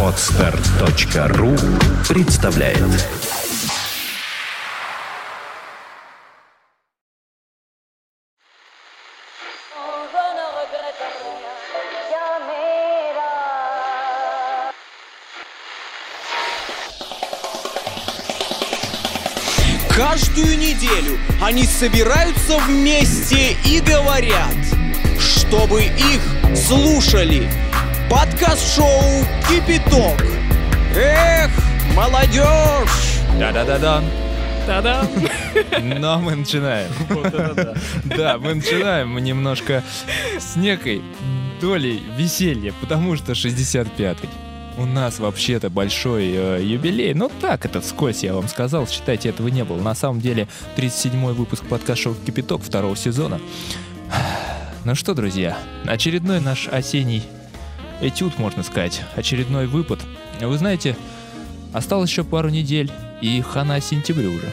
Отстар.ру представляет. Каждую неделю они собираются вместе и говорят, чтобы их слушали. Подкаст-шоу «Кипяток». Эх, молодежь! Да-да-да-да. Да-да. Но мы начинаем. Да, мы начинаем немножко с некой долей веселья, потому что 65-й. У нас вообще-то большой э, юбилей. Ну так, это вскользь я вам сказал. Считайте, этого не было. На самом деле, 37-й выпуск подкаста «Кипяток» второго сезона. Ну что, друзья, очередной наш осенний этюд, можно сказать. Очередной выпад. Вы знаете, осталось еще пару недель, и хана сентябрю уже.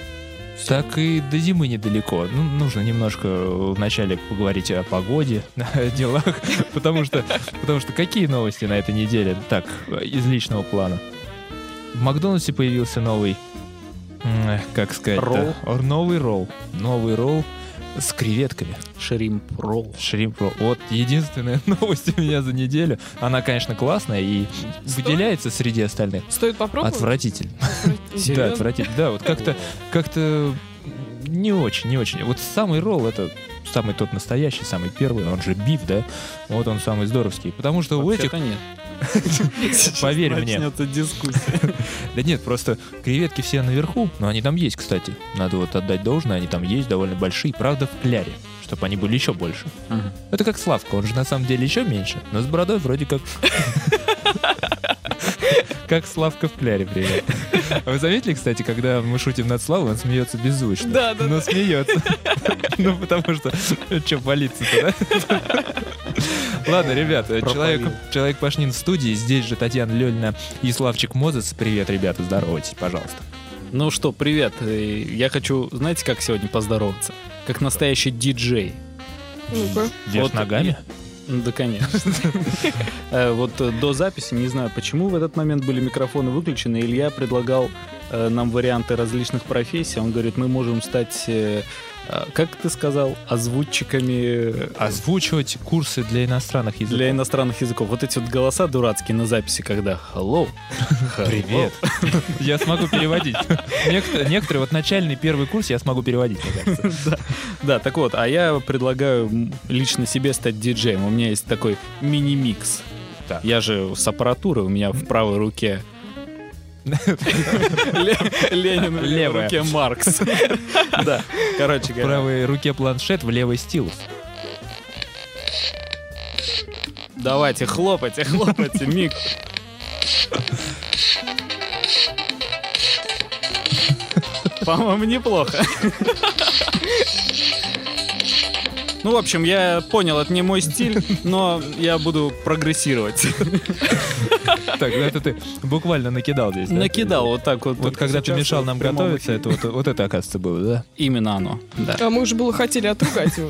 Так и до зимы недалеко. Ну, нужно немножко вначале поговорить о погоде, о делах, потому что, потому что какие новости на этой неделе? Так, из личного плана. В Макдональдсе появился новый, м, как сказать, Ролл? новый ролл, новый ролл с креветками. Шримп ролл. Шримп ролл. Вот единственная новость у меня за неделю. Она, конечно, классная и выделяется среди остальных. Стоит попробовать? Отвратительно. Да, отвратительно. Да, вот как-то, как-то не очень, не очень. Вот самый ролл это самый тот настоящий, самый первый, он же биф, да? Вот он самый здоровский. Потому что у этих, нет. Поверь мне, Начнется дискуссия. да нет, просто креветки все наверху, но они там есть, кстати. Надо вот отдать должное, они там есть, довольно большие, правда, в кляре, чтобы они были еще больше. Это как Славка, он же на самом деле еще меньше, но с бородой вроде как... Как Славка в кляре, привет. А Вы заметили, кстати, когда мы шутим над Славой, он смеется беззвучно. Да, да, Но смеется. Ну, потому что, что, болится-то, да? Ладно, ребят, человек, человек Пашнин в студии, здесь же Татьяна Лёльна и Славчик Мозес. Привет, ребята, здоровайтесь, пожалуйста. Ну что, привет. Э, Я хочу, знаете, как сегодня поздороваться? Как настоящий диджей. Ну-ка. Вот ногами? Да, конечно. Э, Вот э, до записи, не знаю, почему в этот момент были микрофоны выключены, Илья предлагал э, нам варианты различных профессий. Он говорит, мы можем стать, как ты сказал, озвучиками э, Озвучивать курсы для иностранных языков. для иностранных языков. Вот эти вот голоса дурацкие на записи, когда hello. Привет. Я смогу переводить. Некоторые, вот начальный первый курс я смогу переводить, мне кажется. Да, так вот, а я предлагаю лично себе стать диджеем. У меня есть такой мини-микс. Я же с аппаратурой, у меня в правой руке Ленин, в левой руке Маркс. Да, короче В говоря. правой руке планшет, в левой стилус. Давайте, хлопайте, хлопайте, миг. По-моему, неплохо. Ну, в общем, я понял, это не мой стиль, но я буду прогрессировать. Так, ну это ты буквально накидал здесь, да? Накидал вот так вот. Вот когда ты мешал нам готовиться, это вот, вот это, оказывается, было, да? Именно оно, да. А мы уже было хотели отругать его.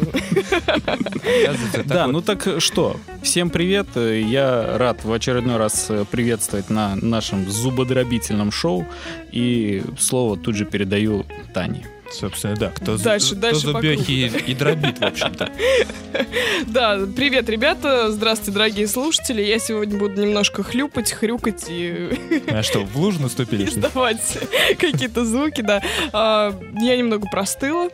Да, ну так что, всем привет. Я рад в очередной раз приветствовать на нашем зубодробительном шоу. И слово тут же передаю Тане. Собственно, да. Кто, Дальше, кто дальше по зубехи и, и дробит, в общем-то. Да, привет, ребята. Здравствуйте, дорогие слушатели. Я сегодня буду немножко хлюпать, хрюкать и А что, в лужу наступили? издавать какие-то звуки, да. А, Я немного простыла,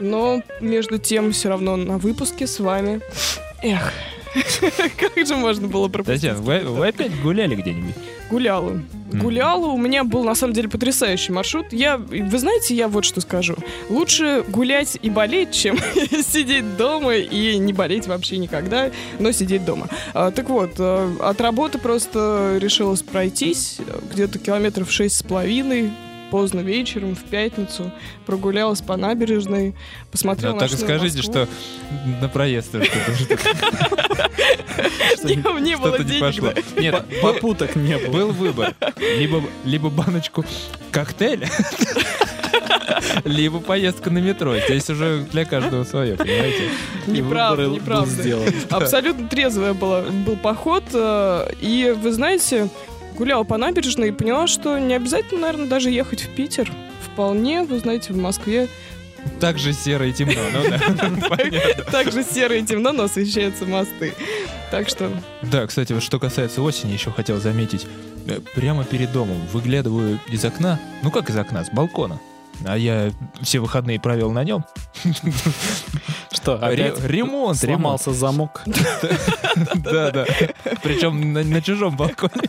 но между тем все равно на выпуске с вами. Эх, как же можно было пропустить? Татьяна, вы, вы опять гуляли где-нибудь? Гуляла. Гуляла. У меня был, на самом деле, потрясающий маршрут. Я, вы знаете, я вот что скажу. Лучше гулять и болеть, чем сидеть дома и не болеть вообще никогда, но сидеть дома. А, так вот, э, от работы просто решилась пройтись. э, Где-то километров шесть с половиной. Поздно вечером, в пятницу. Прогулялась по набережной. Посмотрела Ну, так и скажите, Москву. что на проезд что-то Не, не было денег, пошло. да. Нет, Попуток не было. был выбор. Либо, либо баночку коктейля, Либо поездка на метро. Здесь уже для каждого свое, понимаете? Неправда, неправда. Абсолютно трезвая была, был поход. э, И, вы знаете, гуляла по набережной и поняла, что не обязательно, наверное, даже ехать в Питер. Вполне, вы знаете, в Москве Так же серо и темно, ну да. Понятно. также серо и темно, но освещаются мосты. Так что Да, кстати, вот что касается осени, еще хотел заметить. Э, Прямо перед домом выглядываю из окна, ну как из окна, с балкона. А я все выходные провел на нем. Что, опять ремонт, сломался замок? Да, да. Причем на, на чужом балконе.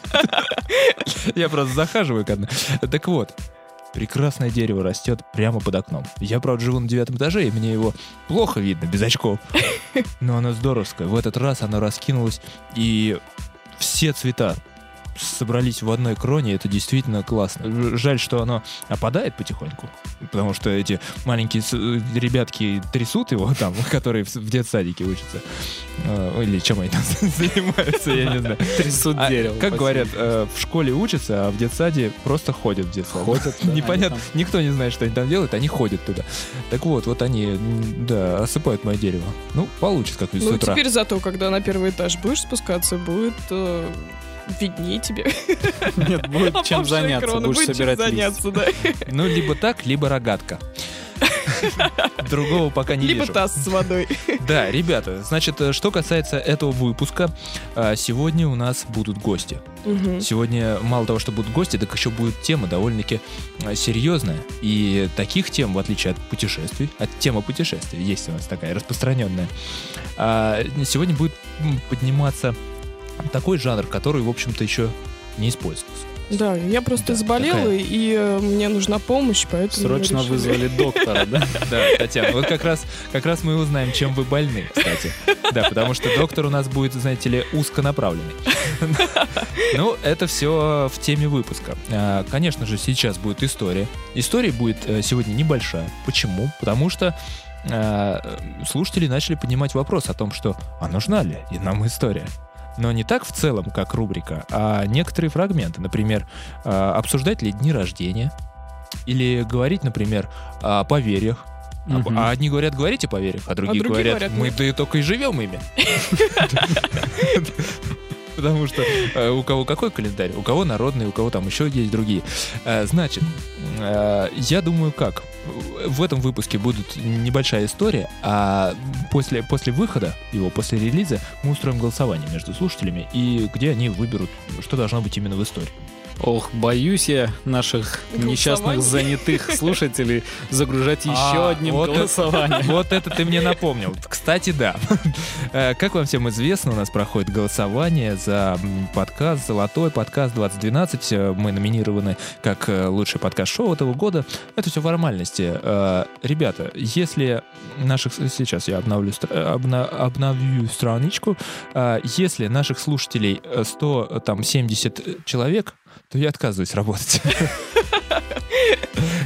Я просто захаживаю к одной. Так вот, прекрасное дерево растет прямо под окном. Я, правда, живу на девятом этаже, и мне его плохо видно, без очков. Но оно здоровское. В этот раз оно раскинулось, и все цвета собрались в одной кроне, это действительно классно. Жаль, что оно опадает потихоньку, потому что эти маленькие э, ребятки трясут его там, которые в, детсадике учатся. Э, Или чем они там занимаются, я не знаю. Трясут А, дерево. как говорят, э, в школе учатся, а в детсаде просто ходят в детсад. Ходят, Непонятно, никто не знает, что они там делают, они ходят туда. Так вот, вот они, да, осыпают мое дерево. Ну, получится как-нибудь Ну, теперь зато, когда на первый этаж будешь спускаться, будет э, виднее тебе. Нет, будет чем Опавшая заняться, будешь будет чем собирать заняться, да. Ну, либо так, либо рогатка. Другого пока не Либо вижу. таз с водой. Да, ребята, значит, э, что касается этого выпуска, а, сегодня у нас будут гости. Мгм. Сегодня мало того, что будут гости, так еще будет тема довольно-таки э, серьезная. И таких тем, в отличие от путешествий, от темы путешествий, есть у нас такая распространенная, а, сегодня будет подниматься такой жанр, который, в общем-то, еще не использовался. Да, я просто Да, заболела, такая. и э, мне нужна помощь, поэтому... Срочно вызвали доктора, да? Да, Татьяна, вот как раз, как раз мы и узнаем, чем вы больны, кстати. Да, потому что доктор у нас будет, знаете ли, узконаправленный. Ну, это все в теме выпуска. А, Конечно же, сейчас будет история. История будет э, сегодня небольшая. Почему? Потому что э, слушатели начали поднимать вопрос о том, что а нужна ли и нам история? Но не так в целом, как рубрика, а некоторые фрагменты. Например, э, обсуждать ли дни рождения, или говорить, например, о поверьях. А- Мгм. А одни говорят, говорите о поверьях, а другие, другие говорят, говорят, мы да и только и живем ими. Потому что э, у кого какой календарь, у кого народный, у кого там еще есть другие. Э, Значит, э, я думаю, как? В этом выпуске будет небольшая история, а после, после выхода его, после релиза, мы устроим голосование между слушателями, и где они выберут, что должно быть именно в истории. Ох, боюсь я наших несчастных Голосование? занятых слушателей загружать еще А, одним вот это- голосованием. Вот это ты мне напомнил. Кстати, да. Э, Как вам всем известно, у нас проходит голосование за подкаст «Золотой подкаст 2012». Э, Мы номинированы как э, лучший подкаст-шоу этого года. Это все формальности. Э, Ребята, если наших... Сейчас я обновлю, обна- обновлю страничку. Э, Если наших слушателей э, 170 человек, то я отказываюсь работать.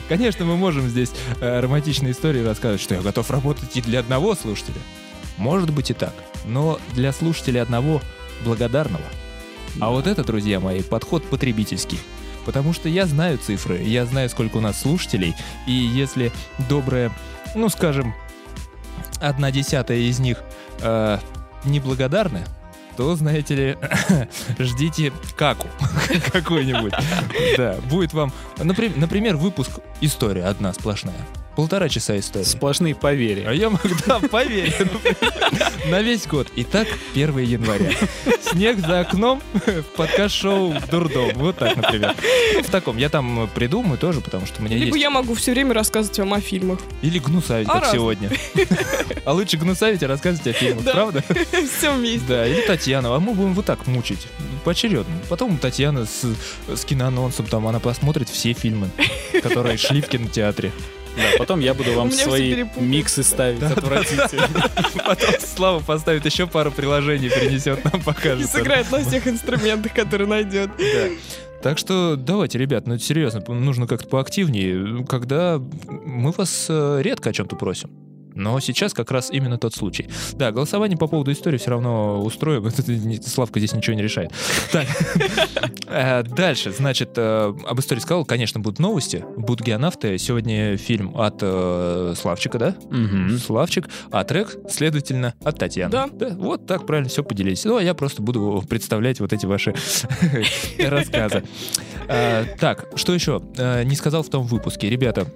Конечно, мы можем здесь э, романтичные истории рассказывать, что я готов работать и для одного слушателя. Может быть и так. Но для слушателя одного благодарного. А вот это, друзья мои, подход потребительский. Потому что я знаю цифры, я знаю, сколько у нас слушателей, и если добрая, ну, скажем, одна десятая из них э, неблагодарны, то, знаете ли, ждите каку какой-нибудь. Да, будет вам, например, например, выпуск «История одна сплошная». Полтора часа истории. Сплошные А поверья. я могу, да, поверь, на весь год. Итак, 1 января. Снег за окном, подкаст-шоу «Дурдом». Вот так, например. В таком. Я там придумаю тоже, потому что у меня Либо есть. я могу все время рассказывать вам о фильмах. Или гнусавить, А как сегодня. А лучше гнусавить и рассказывать о фильмах, Да. правда? Все вместе. Да, или Татьяна. А мы будем вот так мучить. Поочередно. Потом Татьяна с, с киноанонсом, там она посмотрит все фильмы, которые шли в кинотеатре. Да, потом я буду вам свои миксы ставить отвратительно. Потом Слава поставит еще пару приложений, принесет нам, И покажет. сыграет на всех инструментах, которые найдет. Да. Так что давайте, ребят, ну это серьезно, нужно как-то поактивнее, когда мы вас э, редко о чем-то просим. Но сейчас как раз именно тот случай. Да, голосование по поводу истории все равно устроим. Славка здесь ничего не решает. Так, Э, дальше, значит, э, об истории сказал, конечно, будут новости, будут геонавты. Сегодня фильм от э, Славчика, да? Славчик, а трек, следовательно, от Татьяны. Да. Вот так правильно все поделились. Ну, а я просто буду представлять вот эти ваши рассказы. Так, что еще? Не сказал в том выпуске. Ребята,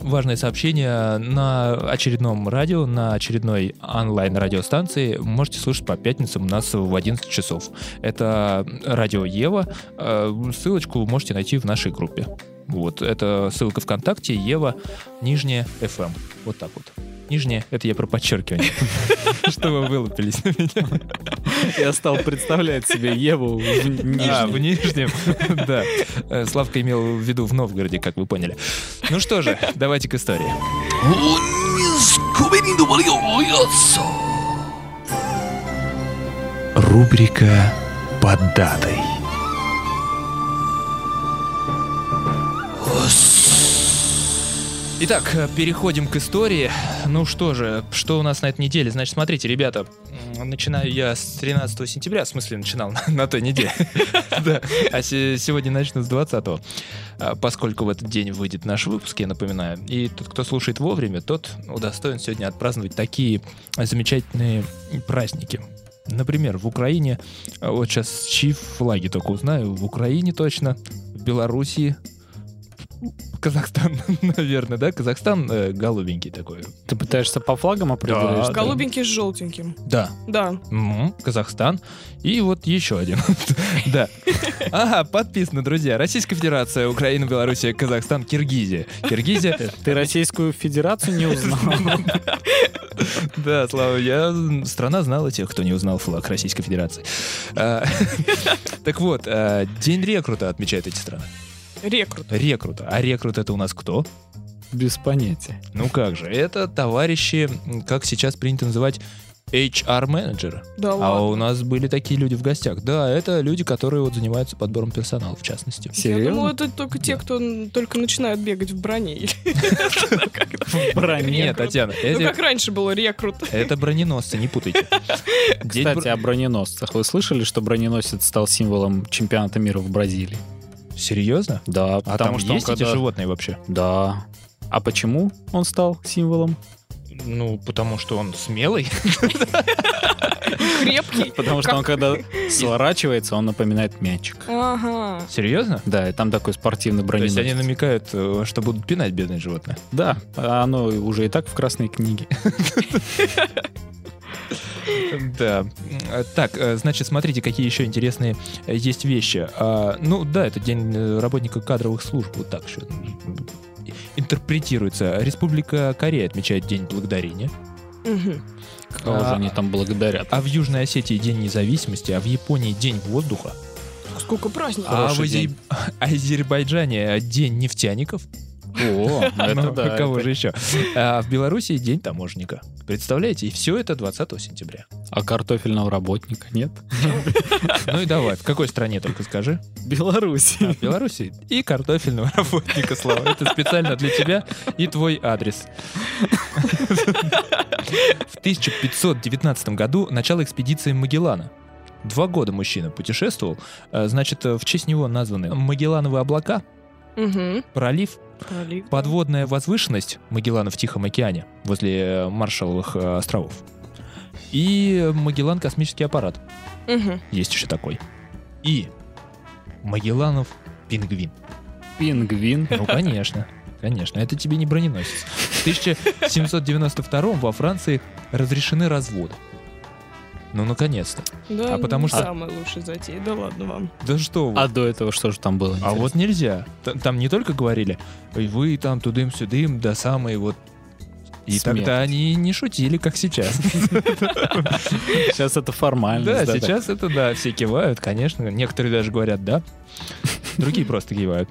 Важное сообщение на очередном радио, на очередной онлайн-радиостанции. Можете слушать по пятницам нас в 11 часов. Это радио Ева. Э, Ссылочку можете найти в нашей группе. Вот, это ссылка ВКонтакте, Ева, нижняя FM. Вот так вот. Нижняя, это я про подчеркивание. Что вы вылупились на меня. Я стал представлять себе Еву в А, в нижнем. Нижнем, да. Э, Славка имел в виду в Новгороде, как вы поняли. Ну что же, давайте к истории. Рубрика «Под датой». Итак, переходим к истории. Ну что же, что у нас на этой неделе? Значит, смотрите, ребята, начинаю я с 13 сентября, в смысле, начинал на, на той неделе. А се- сегодня начну с 20 а, поскольку в этот день выйдет наш выпуск, я напоминаю. И тот, кто слушает вовремя, тот удостоен сегодня отпраздновать такие замечательные праздники. Например, в Украине, а вот сейчас чьи флаги только узнаю, в Украине точно, в Белоруссии, Казахстан, наверное, да? Казахстан э, голубенький такой. Ты пытаешься по флагам определить? Да. Голубенький с желтеньким. Да. Да. Мгм, Казахстан. И вот еще один. Да. Ага, подписано, друзья. Российская Федерация, Украина, Белоруссия, Казахстан, Киргизия. Киргизия. Ты Российскую Федерацию не узнал? Да, Слава, я... Страна знала тех, кто не узнал флаг Российской Федерации. А, Так вот, а, День рекрута отмечают эти страны. Рекрут. Рекрута. А рекрут это у нас кто? Без понятия. Ну как же, это товарищи, как сейчас принято называть, HR-менеджеры. Да А ладно. у нас были такие люди в гостях. Да, это люди, которые вот занимаются подбором персонала, в частности. Я думала, Серьезно? это только те, кто н- только начинают бегать в броне. Или- В броне. Нет, Татьяна, Ну, как раньше было рекрут. это броненосцы, не путайте. Кстати, о броненосцах. Вы слышали, что броненосец стал символом чемпионата мира в Бразилии? Серьезно? Да, А потому там что он есть эти когда- животные вообще? Да. А почему он стал символом? Ну, потому что он смелый. Крепкий. Потому что он когда сворачивается, он напоминает мячик. Ага. Серьезно? Да, и там такой спортивный То есть они намекают, э, что будут пинать бедные животные. Да, а оно уже и так в красной книге. Да. Э, Так, э, значит, смотрите, какие еще интересные э, есть вещи. А, Ну, да, это день работника кадровых служб, вот так еще интерпретируется. Республика Корея отмечает День Благодарения. Мгм. Кого же А- они там благодарят? А в Южной Осетии День независимости, а в Японии День воздуха, Сколько праздников. а в Ази-. Азербайджане День нефтяников. О, это Ну, да. Кого это- же еще? А в Белоруссии День таможенника. Представляете? И все это 20 сентября. А картофельного работника нет? Ну и давай, в какой стране только скажи? Беларусь. А, в Беларуси и картофельного работника, Слава. Это специально для тебя и твой адрес. В 1519 году начало экспедиции Магеллана. Два года мужчина путешествовал. А, Значит, в честь него названы Магеллановые облака, Мгм. пролив, Пролив. подводная возвышенность Магеллана в Тихом океане возле э, Маршалловых э, островов и Магеллан космический аппарат. Мгм. Есть еще такой. И Магелланов пингвин. Пингвин. Ну, конечно. Конечно, это тебе не броненосец. В 1792 во Франции разрешены разводы. Ну, наконец-то. Да, А потому не что- Самая лучшая затея. Да ладно вам. Да что вы. А до этого что же там было? А интересно? вот нельзя. Т- Там не только говорили, «Ой, вы там тудым-сюдым, да самые вот... И Смерть. тогда они не шутили, как сейчас. Сейчас это формальность. Да, сейчас это да, все кивают, конечно. Некоторые даже говорят «да», другие просто кивают.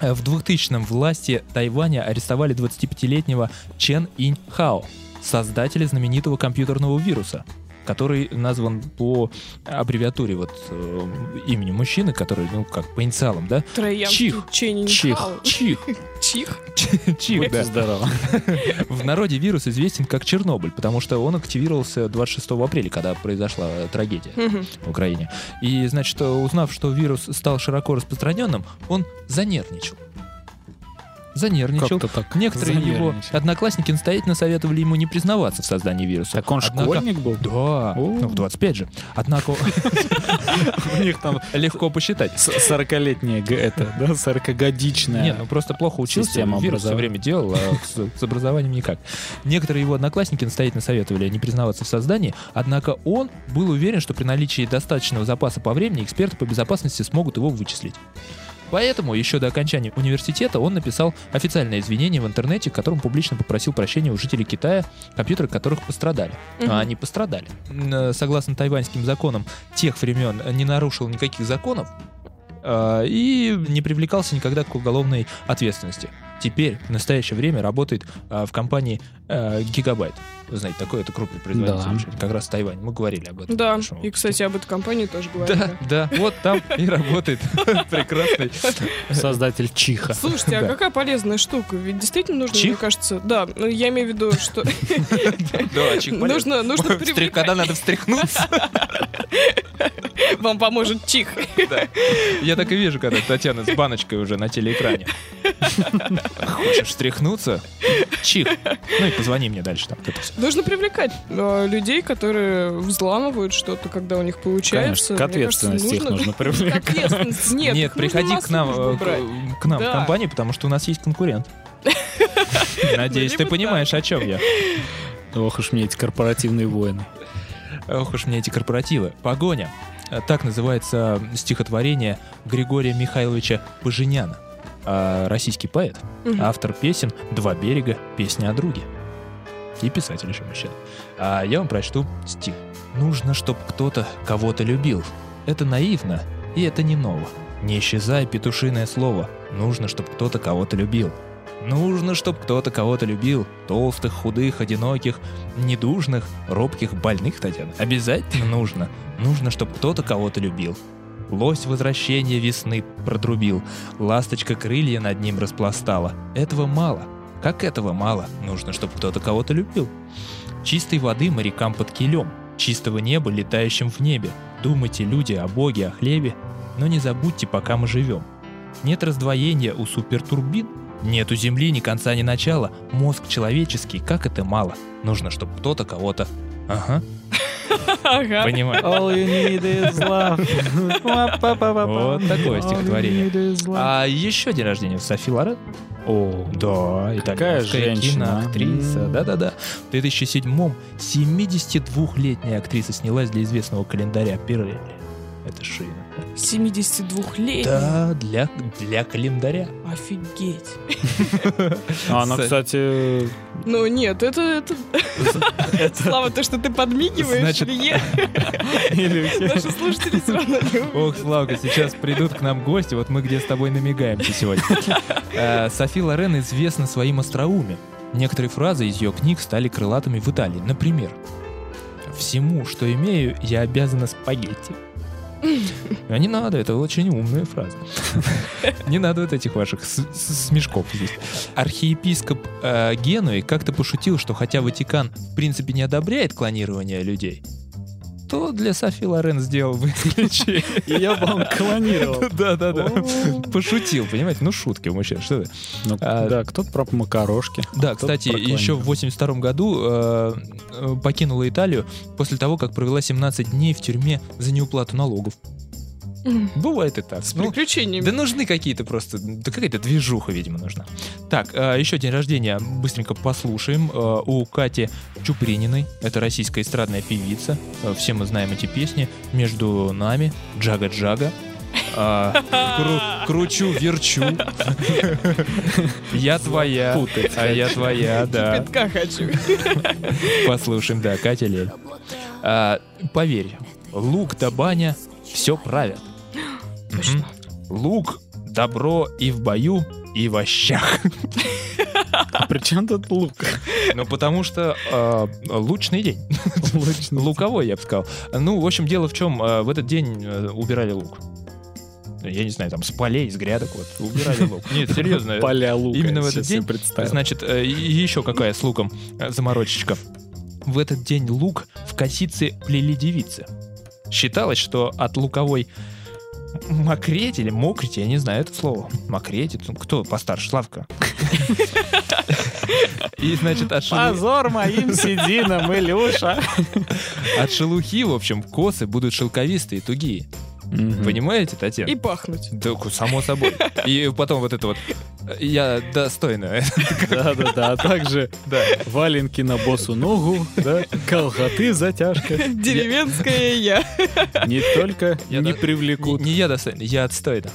Э, В 2000-м власти Тайваня арестовали 25-летнего Чен Инь Хао, создателя знаменитого компьютерного вируса, который назван по аббревиатуре вот э, имени мужчины, который, ну, как по инициалам, да? Троянский Чих. Чих. Чих. Чих. Чих, да. здоровы. В народе вирус известен как Чернобыль, потому что он активировался 26 апреля, когда произошла трагедия в Украине. И, значит, узнав, что вирус стал широко распространенным, он занервничал. Занервничал. Так Некоторые его одноклассники настоятельно советовали ему не признаваться в создании вируса. Так он Однако- школьник был? Да, ну, в 25 же. Однако У них там легко посчитать. с- 40-летняя, г- это, да, 40-годичная. Не, ну просто плохо учился, вирус все время делал, а с образованием никак. Некоторые его одноклассники настоятельно советовали не признаваться в создании, однако он был уверен, что при наличии достаточного запаса по времени эксперты по безопасности смогут его вычислить. Поэтому еще до окончания университета он написал официальное извинение в интернете, в котором публично попросил прощения у жителей Китая, компьютеры которых пострадали. Мгм. А они пострадали. Э, Согласно тайваньским законам тех времен не нарушил никаких законов а, и не привлекался никогда к уголовной ответственности. Теперь в настоящее время работает а, в компании а, Гигабайт. Вы знаете, такой это крупный производитель, Да. как раз в Тайване. Мы говорили об этом. Да, и, кстати, об этой компании тоже говорили. Да, да, вот там и работает прекрасный. Создатель Чиха. Слушайте, а какая полезная штука? Ведь действительно нужно, Чих? мне кажется, да, ну, я имею в виду, что Да, чих нужно, нужно. Когда надо встряхнуться. Вам поможет чих. Я так и вижу, когда Татьяна с баночкой уже на телеэкране. Хочешь встряхнуться? Чих. Ну и позвони мне дальше там. это всё. Нужно привлекать э, людей, которые взламывают что-то, когда у них получается. Конечно, к Мне кажется, ответственности их нужно привлекать. ответственности. Нет, Нет, их нужно приходи к нам, э, к, к нам в Да. компанию, потому что у нас есть конкурент. Надеюсь, Ну, ты понимаешь, о чем я. Ох уж мне эти корпоративные войны. Ох уж мне эти корпоративы. Погоня. Э, Так называется стихотворение Григория Михайловича Поженяна. А, Российский поэт, автор песен «Два берега», «Песня о друге». И писатель еще мужчина. А я вам прочту стих. «Нужно, чтоб кто-то кого-то любил. Это наивно, и это не ново. Не исчезай, петушиное слово. Нужно, чтоб кто-то кого-то любил. Нужно, чтоб кто-то кого-то любил. Толстых, худых, одиноких, недужных, робких, больных, Татьяна. Обязательно нужно. Нужно, чтоб кто-то кого-то любил. Лось возвращение весны продрубил. Ласточка крылья над ним распластала. Этого мало. Как этого мало? Нужно, чтобы кто-то кого-то любил. Чистой воды морякам под килем. Чистого неба летающим в небе. Думайте, люди, о Боге, о хлебе. Но не забудьте, пока мы живем. Нет раздвоения у супертурбин. Нет у Земли ни конца, ни начала. Мозг человеческий, как это мало. Нужно, чтобы кто-то кого-то... Ага, Ага. понимаю. All you need is love. Вот такое стихотворение. А еще день рождения у Софи Лорен. О, Да, Какая итальянская женщина, а? киноактриса. М. Да-да-да. В 2007-м 72-летняя актриса снялась для известного календаря Пирелли. Это шина. 72-летний. Да, для, для календаря. Офигеть. А она, С- кстати, Ну нет, это... это... Слава, то, что ты подмигиваешь, Значит- или Наши слушатели все равно не. Ох, Славка, сейчас придут к нам гости, вот мы где с тобой намигаемся сегодня. Э, Софи Лорен известна своим остроумием. Некоторые фразы из ее книг стали крылатыми в Италии. Например, «Всему, что имею, я обязана спагетти». А не надо, это очень умная фраза. Не надо вот этих ваших смешков здесь. Архиепископ э, Генуи как-то пошутил, что хотя Ватикан в принципе не одобряет клонирование людей, то для Софи Лорен сделал выключение. Я вам клонировал. Да-да-да. Пошутил, понимаете? Ну, шутки, мужчина, что ты? Ну, А, Да, кто-то про макарошки. Да, кстати, еще в 82 году э, э, покинула Италию после того, как провела 17 дней в тюрьме за неуплату налогов. Бывает и так. С Ну, приключениями. да нужны какие-то просто... Да какая-то движуха, видимо, нужна. Так, э, еще день рождения быстренько послушаем. Э, у Кати Чуприниной. Это российская эстрадная певица. Э, все мы знаем эти песни. «Между нами», «Джага-джага», э, кру- «Кручу, верчу», «Я твоя», Путать. «А я твоя», да. Кипятка хочу. Послушаем, да, Катя Лель. А, поверь, лук да баня все правят. Лук, добро и в бою, и в ощах. А при чем тут лук? Ну, потому что а, лучный день. Луковой, я бы сказал. Ну, в общем, дело в чем, а, в этот день а, убирали лук. Я не знаю, там с полей, с грядок вот убирали лук. Нет, серьезно. Поля лука. Именно в этот день. Значит, э, еще какая с луком э, заморочечка. В этот день лук в косице плели девицы. Считалось, что от луковой мокреть или мокрить, я не знаю это слово. Мокреть, это кто постарше, Славка? И, значит, от, шелу- Позор моим сединам, Илюша. от шелухи, в общем, косы будут шелковистые, тугие. Мгм. Понимаете, Татьяна? И пахнуть. Да, само собой. И потом вот это вот. э, Я достойно. Да-да-да, а также Да. валенки на босу ногу, да, колготы затяжка. Деревенская я. Не только Я не привлекут. Не, не я достойно, я отстойно.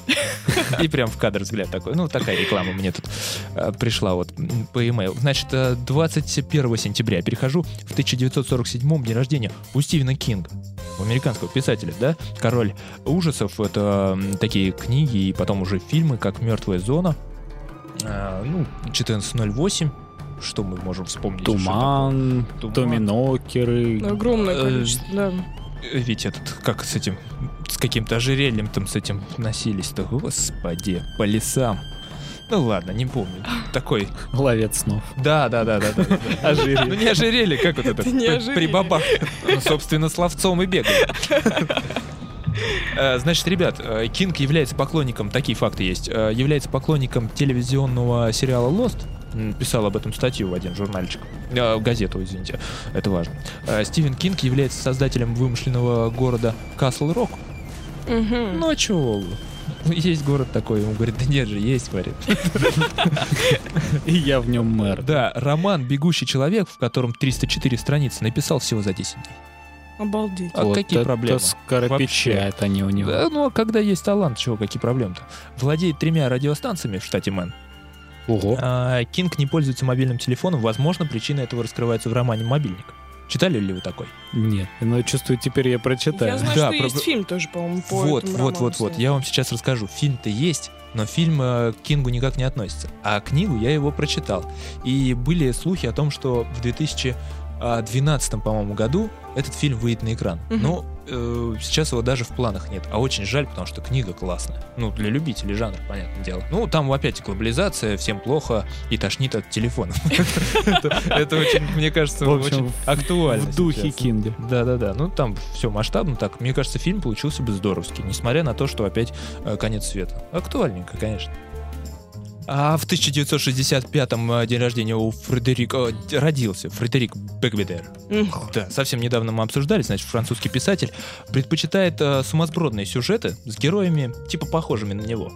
И прям в кадр взгляд такой. Ну, такая реклама мне тут э, пришла вот по e-mail. Значит, э, 21 сентября перехожу в 1947 день рождения у Стивена Кинга. у американского писателя, да? Король ужасов — это такие книги и потом уже фильмы, как «Мертвая зона», а, ну, 1408, что мы можем вспомнить? Туман, Туман. доминокеры. Огромное Э, количество, да. Ведь этот, как с этим, с каким-то ожерельем там с этим носились-то, господи, по лесам. Ну ладно, не помню. Такой, Ловец снов. да, да, да, да, да. да. Ну Ожерелье. не ожерелье, как вот это? Не при- ожерелье. Прибабах. Ну, собственно, словцом и бегает. Э, Значит, ребят, э, Кинг является поклонником, такие факты есть, э, является поклонником телевизионного сериала Lost. Писал об этом статью в один журнальчик. Э, газету, извините. Это важно. Э, Стивен Кинг является создателем вымышленного города Касл Рок. Мгм. Ну а чего? Есть город такой. Ему говорит, да нет же, есть, говорит. И я в нем мэр. Да, роман «Бегущий человек», в котором 304 страницы, написал всего за 10 дней. Обалдеть. А Вот какие это проблемы? скоропечат они у него. Да, ну а когда есть талант, чего, какие проблемы-то? Владеет тремя радиостанциями в штате Мэн. Ого. А, Кинг не пользуется мобильным телефоном. Возможно, причина этого раскрывается в романе «Мобильник». Читали ли вы такой? Нет, но чувствую, теперь я прочитаю. Я знаю, Да, что про- есть фильм тоже, по-моему, по вот, этому вот, вот, вот. Я вам сейчас расскажу. Фильм-то есть, но фильм э, к Кингу никак не относится. А книгу я его прочитал. И были слухи о том, что в 2012, по-моему, году этот фильм выйдет на экран. Мгм. Но э, сейчас его даже в планах нет. А очень жаль, потому что книга классная. Ну, для любителей жанра, понятное дело. Ну, там опять глобализация, всем плохо и тошнит от телефонов. Это очень, мне кажется, очень актуально. В духе. Кинга. Да-да-да, ну там все масштабно так. Мне кажется, фильм получился бы здоровский, несмотря на то, что опять э, конец света. Актуальненько, конечно. А в 1965-м э, день рождения у Фредерика... э, родился Фредерик Бекбедер. Да, совсем недавно мы обсуждали, значит, французский писатель предпочитает э, сумасбродные сюжеты с героями, типа, похожими на него.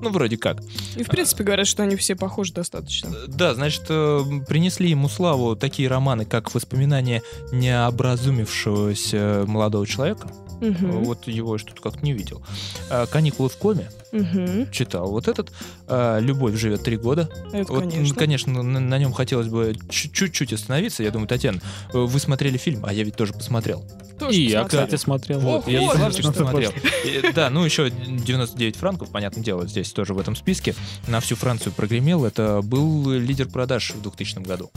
Ну, вроде как. И, в принципе, говорят, что они все похожи достаточно. Да, значит, э, принесли ему славу такие романы, как «Воспоминания необразумевшегося молодого человека». Мгм. Вот его я что-то как-то не видел. А, «Каникулы в коме» Мгм. читал. Вот этот а, «Любовь живет три года». Это, Вот, конечно. конечно, на, на нем хотелось бы чуть- чуть-чуть остановиться. Я думаю, Татьяна, э, вы смотрели фильм, а я ведь тоже посмотрел. Тоже И я, посмотрели. кстати, смотрел. Вот, я вот что. посмотрел. И, Да, ну еще 99 франков, понятное дело, здесь тоже в этом списке. На всю Францию прогремел. Это был лидер продаж в 2000 году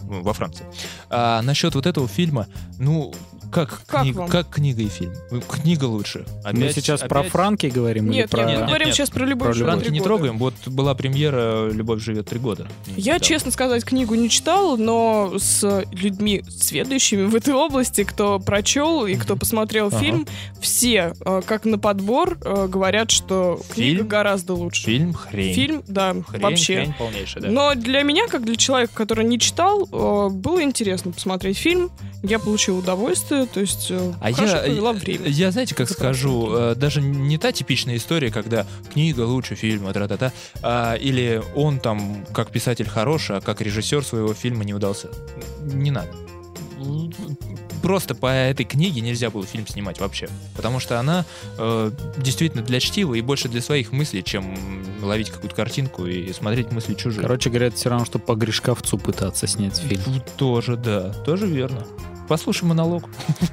во Франции. А насчет вот этого фильма, ну, как, Как книга, вам? как книга и фильм? Ну, Книга лучше. Мы Опять- сейчас про опять- Франки говорим или Нет, про... нет, мы Нет, говорим нет. сейчас про любовь. Про живет Франки три не года. трогаем. Вот была премьера «Любовь живет три года». Я, Да. честно сказать, книгу не читал, но с людьми, следующими в этой области, кто прочел и кто посмотрел Ага. фильм, все, э, как на подбор, э, говорят, что книга Фильм? гораздо лучше. Фильм хрень. Фильм, да, Хрень, вообще. хрень полнейшая, да. Но для меня, как для человека, который не читал, э, было интересно посмотреть фильм. Я получил удовольствие, то есть э, А хорошо я, провела я- время. я, знаете, как скажу, э, даже не та типичная история, когда книга лучше фильма, тра-та-та, а, или он там как писатель хороший, а как режиссер своего фильма не удался. Не надо. Просто по этой книге нельзя было фильм снимать вообще, потому что она э, действительно для чтива и больше для своих мыслей, чем ловить какую-то картинку и смотреть мысли чужие. Короче говоря, это все равно, что по Гришковцу пытаться снять фильм. Тут Тоже, да, тоже верно. Послушай монолог,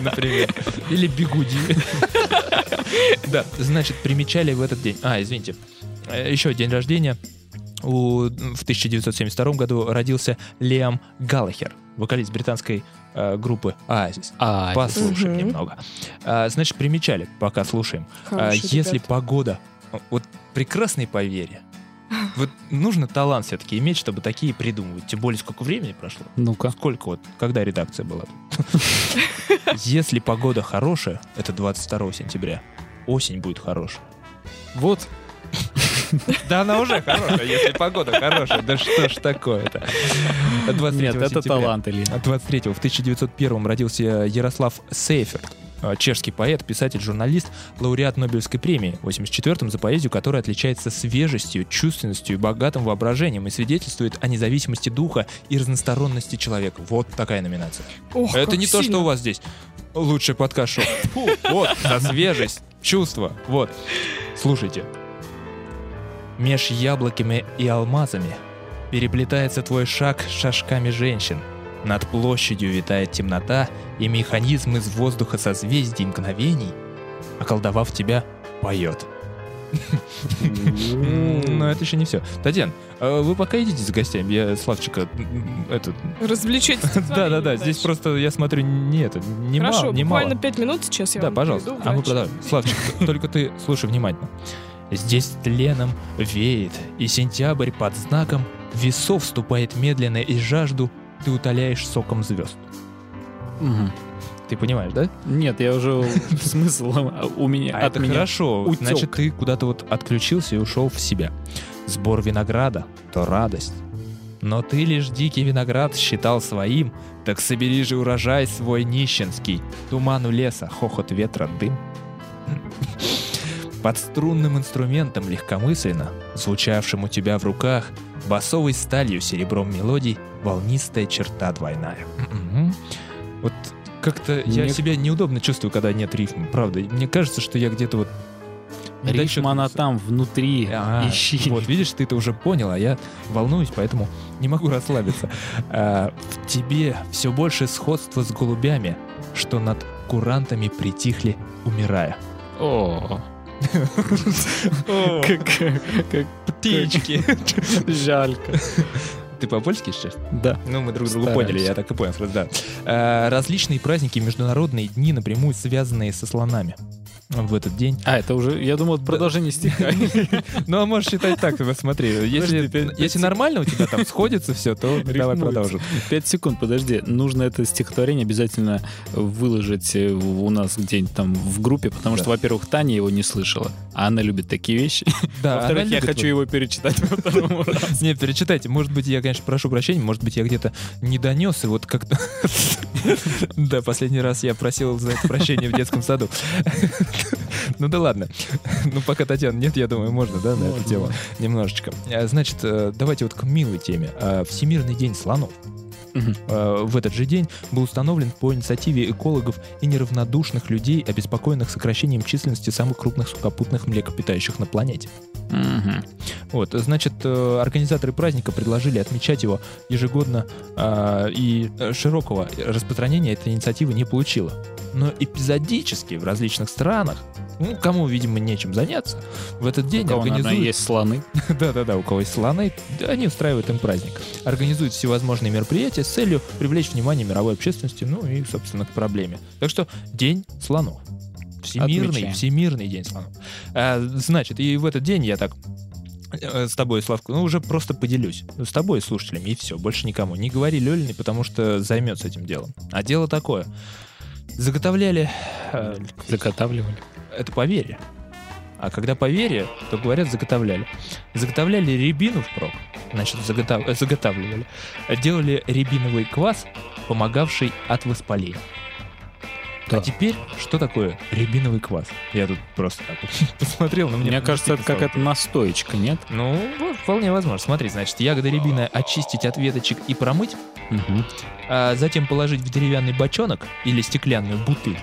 например. Или бегуди. Да, значит, примечали в этот день. А, извините. Э, Еще день рождения. У, в 1972 году родился Лиам Галлахер. вокалист британской э, группы Oasis. А, Послушаем Мгм. немного. А, значит, примечали, пока слушаем. А, Хорошие если ребята. погода, вот прекрасный поверье, вот нужно талант все-таки иметь, чтобы такие придумывать. Тем более, сколько времени прошло. ну-ка. Сколько вот, когда редакция была? Если погода хорошая, это 22 сентября, осень будет хорошая. Вот. Да она уже хорошая, если погода хорошая. Да что ж такое-то? 23 Нет, это талант, Илья. 23 в 1901 родился Ярослав Сейферт, э, чешский поэт, писатель, журналист, лауреат Нобелевской премии. В 84 за поэзию, которая отличается свежестью, чувственностью и богатым воображением и свидетельствует о независимости духа и разносторонности человека. Вот такая номинация. Ох, Это не то, что сильно. у вас здесь. Лучший подкаст-шоу. Фу, Вот, за свежесть, чувство. Вот. Слушайте. Меж яблоками и алмазами переплетается твой шаг с шажками женщин. Над площадью витает темнота, и механизм из воздуха созвездий мгновений, околдовав тебя, поет. Но это еще не все. Татьян, а вы пока идите с гостями, я Славчика этот Развлечете да-да-да, здесь просто, я смотрю, не это, не Хорошо, мало, не мало. буквально пять минут сейчас я Да, пожалуйста. А мы продолжим. Славчик, только ты слушай внимательно. Здесь тленом веет, и сентябрь под знаком весов вступает медленно, и жажду ты утоляешь соком звезд. Мгм. Ты понимаешь, да? Нет, я уже смысл у меня А от это меня. хорошо. утек. Значит, ты куда-то вот отключился и ушел в себя. Сбор винограда — то радость. Но ты лишь дикий виноград считал своим, так собери же урожай свой нищенский. Туману леса, хохот ветра, дым. Под струнным инструментом легкомысленно, звучавшим у тебя в руках, басовой сталью серебром мелодий, волнистая черта двойная. Вот как-то я Мне- себя неудобно чувствую, когда нет рифма, правда. Мне кажется, что я где-то вот... Рифма она там, внутри. А, Ищи. Вот, видишь, ты это уже понял, а я волнуюсь, поэтому не могу расслабиться. А, в тебе все больше сходства с голубями, что над курантами притихли, умирая. О, как, как Птички. жалько. Ты по-польски сейчас? Да. Ну, мы друг друга поняли, я так и понял сразу, да. А, различные праздники, международные дни, напрямую связанные со слонами. В этот день. А, это уже, я думал, это продолжение стиха. Ну, а можешь считать так, смотри. Если, нормально у тебя там сходится все, то давай продолжим. Пять секунд, подожди. Нужно это стихотворение обязательно выложить э, у нас где-нибудь там в группе, потому что, во-первых, Таня его не слышала, а она любит такие вещи. Да, Во-вторых, я хочу его перечитать во второму разу. Не, перечитайте. Может быть, я, конечно, прошу прощения, может быть, я где-то не донес, и вот как-то... Да, последний раз я просил за это прощение в детском саду. Ну да ладно. Ну пока Татьяна нет, я думаю, можно, да, на эту Можно, тему немножечко. А, Значит, э, давайте вот к милой теме. А, Всемирный день слонов. Э, В этот же день был установлен по инициативе экологов и неравнодушных людей, обеспокоенных сокращением численности самых крупных сухопутных млекопитающих на планете. Вот, значит, э, организаторы праздника предложили отмечать его ежегодно, и э, широкого распространения эта инициатива не получила. Но эпизодически в различных странах, ну, кому, видимо, нечем заняться, в этот У день кого, наверное, организуют... есть слоны. Да-да-да, у кого есть слоны, да, они устраивают им праздник. Организуют всевозможные мероприятия с целью привлечь внимание мировой общественности, ну и, собственно, к проблеме. Так что День слонов. Всемирный, Отмечаем. всемирный день слонов. А, значит, и в этот день я так э, с тобой, Славка, ну уже просто поделюсь. С тобой, слушателями, и все, больше никому. Не говори Лёлиной, потому что займется этим делом. А дело такое. Заготовляли... э, Заготавливали. это поверье. А когда поверье, то говорят заготовляли. Заготовляли рябину впрок, значит, заготав- э, заготавливали. Делали рябиновый квас, помогавший от воспаления. Да. А теперь, что такое рябиновый квас? Я тут просто так посмотрел, но мне... Мне кажется, это какая-то настоечка, нет? Ну, вполне возможно. Смотри, значит, ягоды рябины очистить от веточек и промыть, Мгм. а затем положить в деревянный бочонок или стеклянную бутыль,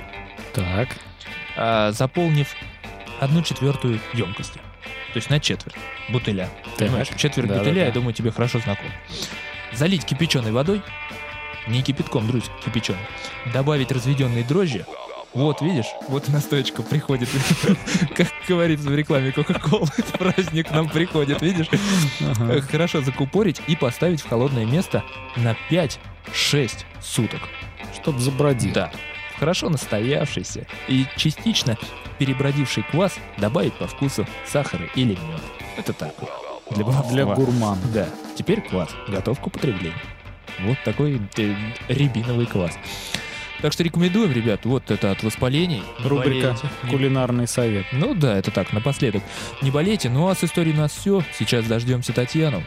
Так. а, заполнив одну четвертую емкости. То есть на четверть бутыля. Так. Понимаешь? Четверть Да-да-да. бутыля, я думаю, тебе хорошо знаком. Залить кипяченой водой, не кипятком, друзья, кипяченой. Добавить разведенные дрожжи. Вот, видишь, вот и настоечка приходит. Как говорится в рекламе Кока-Колы, праздник нам приходит, видишь? Э, Хорошо закупорить и поставить в холодное место на 6 суток. Чтоб забродил. Да. Хорошо настоявшийся и частично перебродивший квас добавить по вкусу сахара или мед. Это так. Для, Для гурмана. Да. Теперь квас готов к употреблению. Вот такой э, рябиновый квас. Так что рекомендуем, ребят, вот это от воспалений. Рубрика болейте. Не- «Кулинарный совет». Ну да, это так, напоследок. Не болейте, ну а с историей у нас все. Сейчас дождемся Татьяну.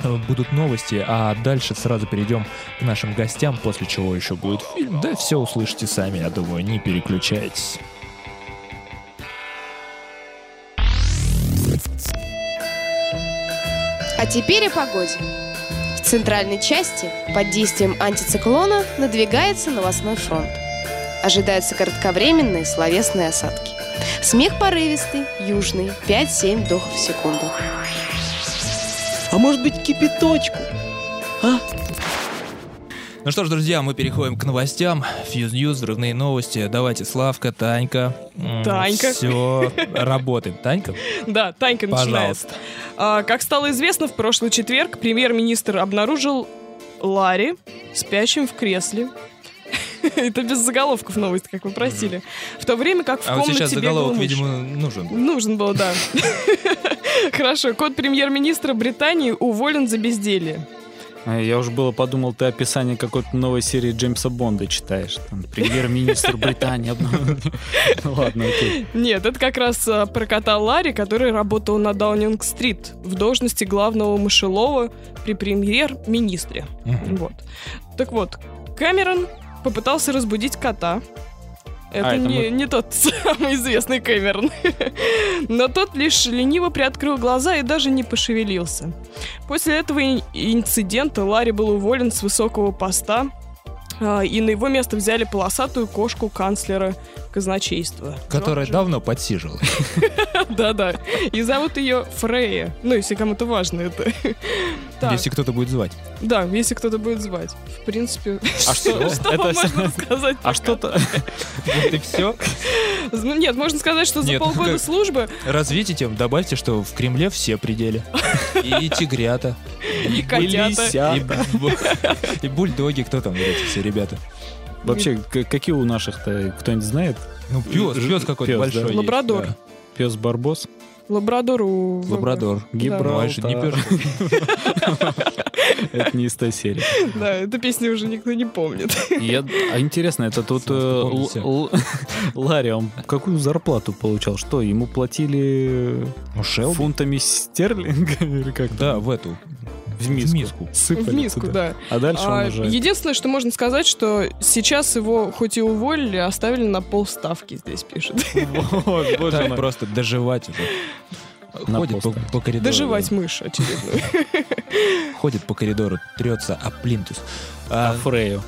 Э, Будут новости, а дальше сразу перейдем к нашим гостям, после чего еще будет фильм. Да все услышите сами, я думаю, не переключайтесь. А теперь о погоде. В центральной части под действием антициклона надвигается новостной фронт. Ожидаются кратковременные словесные осадки. Смех порывистый, южный, 5-7 вдохов в секунду. А может быть кипяточку? А? Ну что ж, друзья, мы переходим к новостям. Fuse News, взрывные новости. Давайте, Славка, Танька. Танька. Все, работаем. Танька, Да, Танька начинает. пожалуйста. А, как стало известно, в прошлый четверг премьер-министр обнаружил Ларри спящим в кресле. Это без заголовков новость, как вы просили. В то время как в А вот комнате сейчас бегала заголовок, видимо, нужен. был. Нужен был, да. Хорошо. Кот премьер-министра Британии уволен за безделье. А Я уже было подумал, ты описание какой-то новой серии Джеймса Бонда читаешь. Там премьер-министр Британии. Ну Ладно, окей. Нет, это как раз а, про кота Ларри, который работал на Даунинг-стрит в должности главного мышелова при премьер-министре. Вот. Так вот, Кэмерон попытался разбудить кота. Это, А, это не, мы- не тот самый известный Кэмерон. Но тот лишь лениво приоткрыл глаза и даже не пошевелился. После этого ин- инцидента Ларри был уволен с высокого поста, а, и на его место взяли полосатую кошку канцлера казначейства. Которая Джорджа. давно подсиживала. Да-да. И зовут ее Фрея. Ну, если кому-то важно это. Если кто-то будет звать. Да, если кто-то будет звать. В принципе, А что? что Это можно сказать? А что-то... Вот и все. Ну, Нет, можно сказать, что за Нет, полгода службы Развитите, добавьте, что в Кремле все пределы. И тигрята. И котята. И, бу- и бульдоги, кто там, эти все ребята. Вообще, какие у наших-то, кто-нибудь знает? Ну, пес, пес какой-то большой. Лабрадор. да. Пес Барбос? Лабрадор у... Лабрадор. Гибралтар. Ну, а это не. Это не из той серии. Да, эту песню уже никто не помнит. Я- А интересно, это тут э, Ларри, он какую зарплату получал? Что, ему платили фунтами стерлинга или как? Да, в эту. В миску. миску. Сыпали В миску, туда. да. А дальше А, он уже... Единственное, что можно сказать, что сейчас его хоть и уволили, оставили на полставки, здесь пишет. Вот, боже мой. просто доживать уже. На Ходит по, по коридору. Доживать мышь, очевидно. Ходит по коридору, трется об плинтус. А А, Фрею.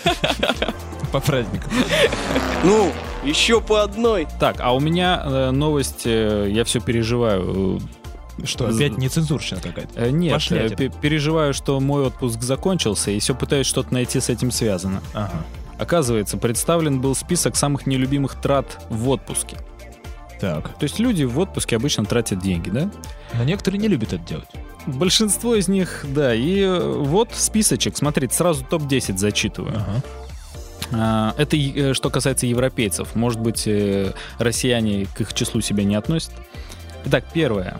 по праздникам. Ну, еще по одной. Так, а у меня э, новость, э, я все переживаю. Что, опять нецензурщина какая-то? Э, Нет, Пошлятина. э, пе- переживаю, что мой отпуск закончился, и все пытаюсь что-то найти с этим связано. Ага. Оказывается, представлен был список самых нелюбимых трат в отпуске. Так. То есть люди в отпуске обычно тратят деньги, да? Но некоторые не любят это делать. Большинство из них, да. И э, вот списочек, смотрите, сразу топ-10 зачитываю. Ага. А, Это что касается европейцев. Может быть, россияне к их числу себя не относят. Итак, первое.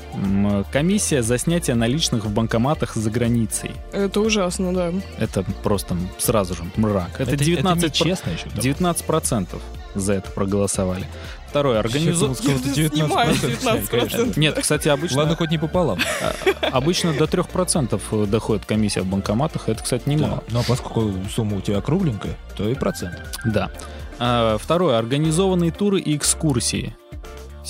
Комиссия за снятие наличных в банкоматах за границей. Это ужасно, да. Это просто сразу же мрак. Это, Это 19, это нечестно еще. 19% за это проголосовали. Второе. Это Снимаю 19%. 19%. Нет, кстати, обычно, Ладно, хоть не пополам. обычно до 3% доходит комиссия в банкоматах. Это, кстати, немало. Да. Ну а поскольку сумма у тебя кругленькая, то и процент. Да. А, Второе. Организованные туры и экскурсии.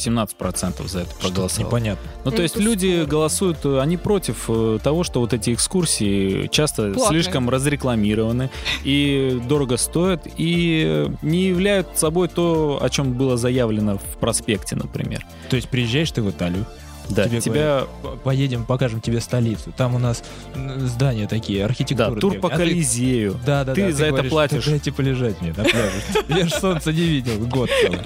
17% за это Что-то проголосовало. непонятно. Ну, то есть это люди спорно. голосуют, э, они против э, того, что вот эти экскурсии часто Платные. слишком разрекламированы и дорого стоят, и не являют собой то, о чем было заявлено в проспекте, например. То есть приезжаешь ты в Италию, Да, Тебе тебя... «П- поедем, покажем тебе столицу. Там у нас здания такие, Да, архитектура. тур древняя. по А ты- Колизею. Да, да, Ты да. за это говоришь, платишь. «Да Дайте полежать мне на пляже. Я ж солнца не видел год целый.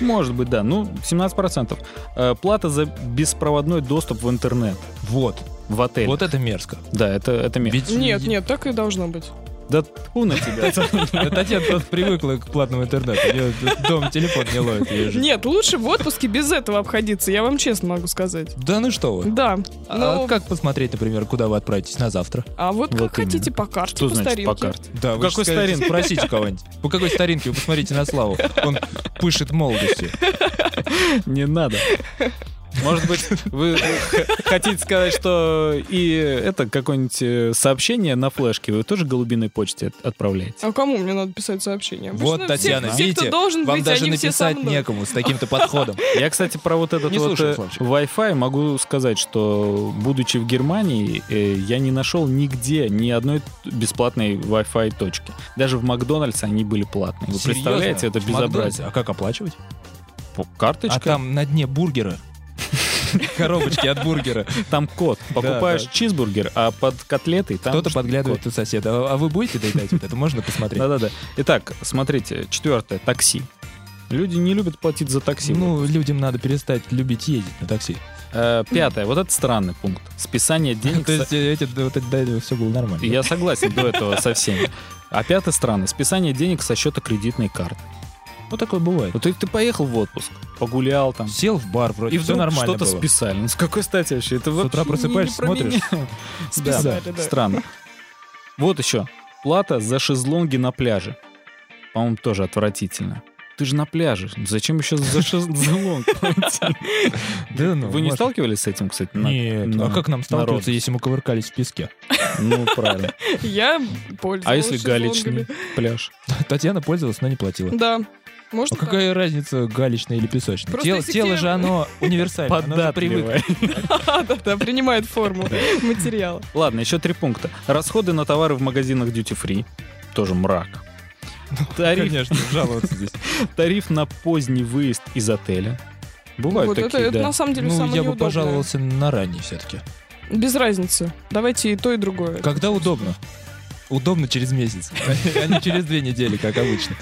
Может быть, да. Ну, 17%. Э, Плата за беспроводной доступ в интернет Вот. в отель. Вот это мерзко. Да, это, это мерзко. Ведь Нет, нет, так и должно быть. Да тьфу на тебя. Да Татьяна просто привыкла к платному интернету. У нее дом телефон не ловит. Нет, лучше в отпуске без этого обходиться, я вам честно могу сказать. Да ну что вы. Да. А как посмотреть, например, куда вы отправитесь на завтра? А вот, как хотите, по карте, по старинке. по карте? Да, вы какой старинке? Спросите кого-нибудь. По какой старинке вы посмотрите на Славу? Он пышет молодостью. Не надо. Может быть, вы хотите сказать, что и это какое-нибудь э, сообщение на флешке вы тоже голубиной почте от- отправляете? А кому мне надо писать сообщение? Вот, Обычно все- Татьяна, все, видите, кто должен вам быть, даже написать некому с таким-то подходом. Я, кстати, про вот этот Не вот э. Wi-Fi могу сказать, что, будучи в Германии, э, я не нашел нигде ни одной бесплатной Wi-Fi точки. Даже в Макдональдсе они были платные. Вы Серьезно? представляете, это безобразие. А как оплачивать? Карточка, А там на дне бургера. Коробочки от бургера. там код. Покупаешь чизбургер, а под котлетой там Кто-то подглядывает у соседа. А а вы будете доедать вот это? Можно посмотреть? Да-да-да. Итак, смотрите, четвертое, такси. Люди не любят платить за такси. Ну, людям надо перестать любить ездить на такси. Э, пятое, вот это странный пункт. Списание денег. То есть э, эти, вот это- до этого все было нормально. Я согласен до этого со всеми. А пятое странно. Списание денег со счета кредитной карты. Вот такое бывает. Вот ты, ты поехал в отпуск, погулял там, Сел в бар, вроде и все нормально что-то было. списали. Ну с какой стати вообще? Это С вообще утра просыпаешься, смотришь. Списали, Да, да. странно. Вот еще. Плата за шезлонги на пляже. По-моему, тоже отвратительно. Ты же на пляже. Зачем еще за шезлонг? Да ну, Вы не сталкивались с этим, кстати? на- Нет, а как нам сталкиваться, если мы кувыркались в песке? Ну, правильно. Я пользовалась А если галечный пляж? Татьяна пользовалась, но не платила. Да. Может, А какая разница, галечная или песочная? Просто Тело, тело тебе- же оно универсальное, оно же привыкло. Податливая. да, да, принимает форму материала. Ладно, еще три пункта. Расходы на товары в магазинах Duty Free. Тоже мрак. Тариф, Конечно, жаловаться здесь. тариф на поздний выезд из отеля. Бывают вот это, такие, это да. на самом деле Ну, самое я бы пожаловался на ранний все-таки. Без разницы. Давайте и то, и другое. Когда удобно? Удобно через месяц, а не через две недели, как обычно.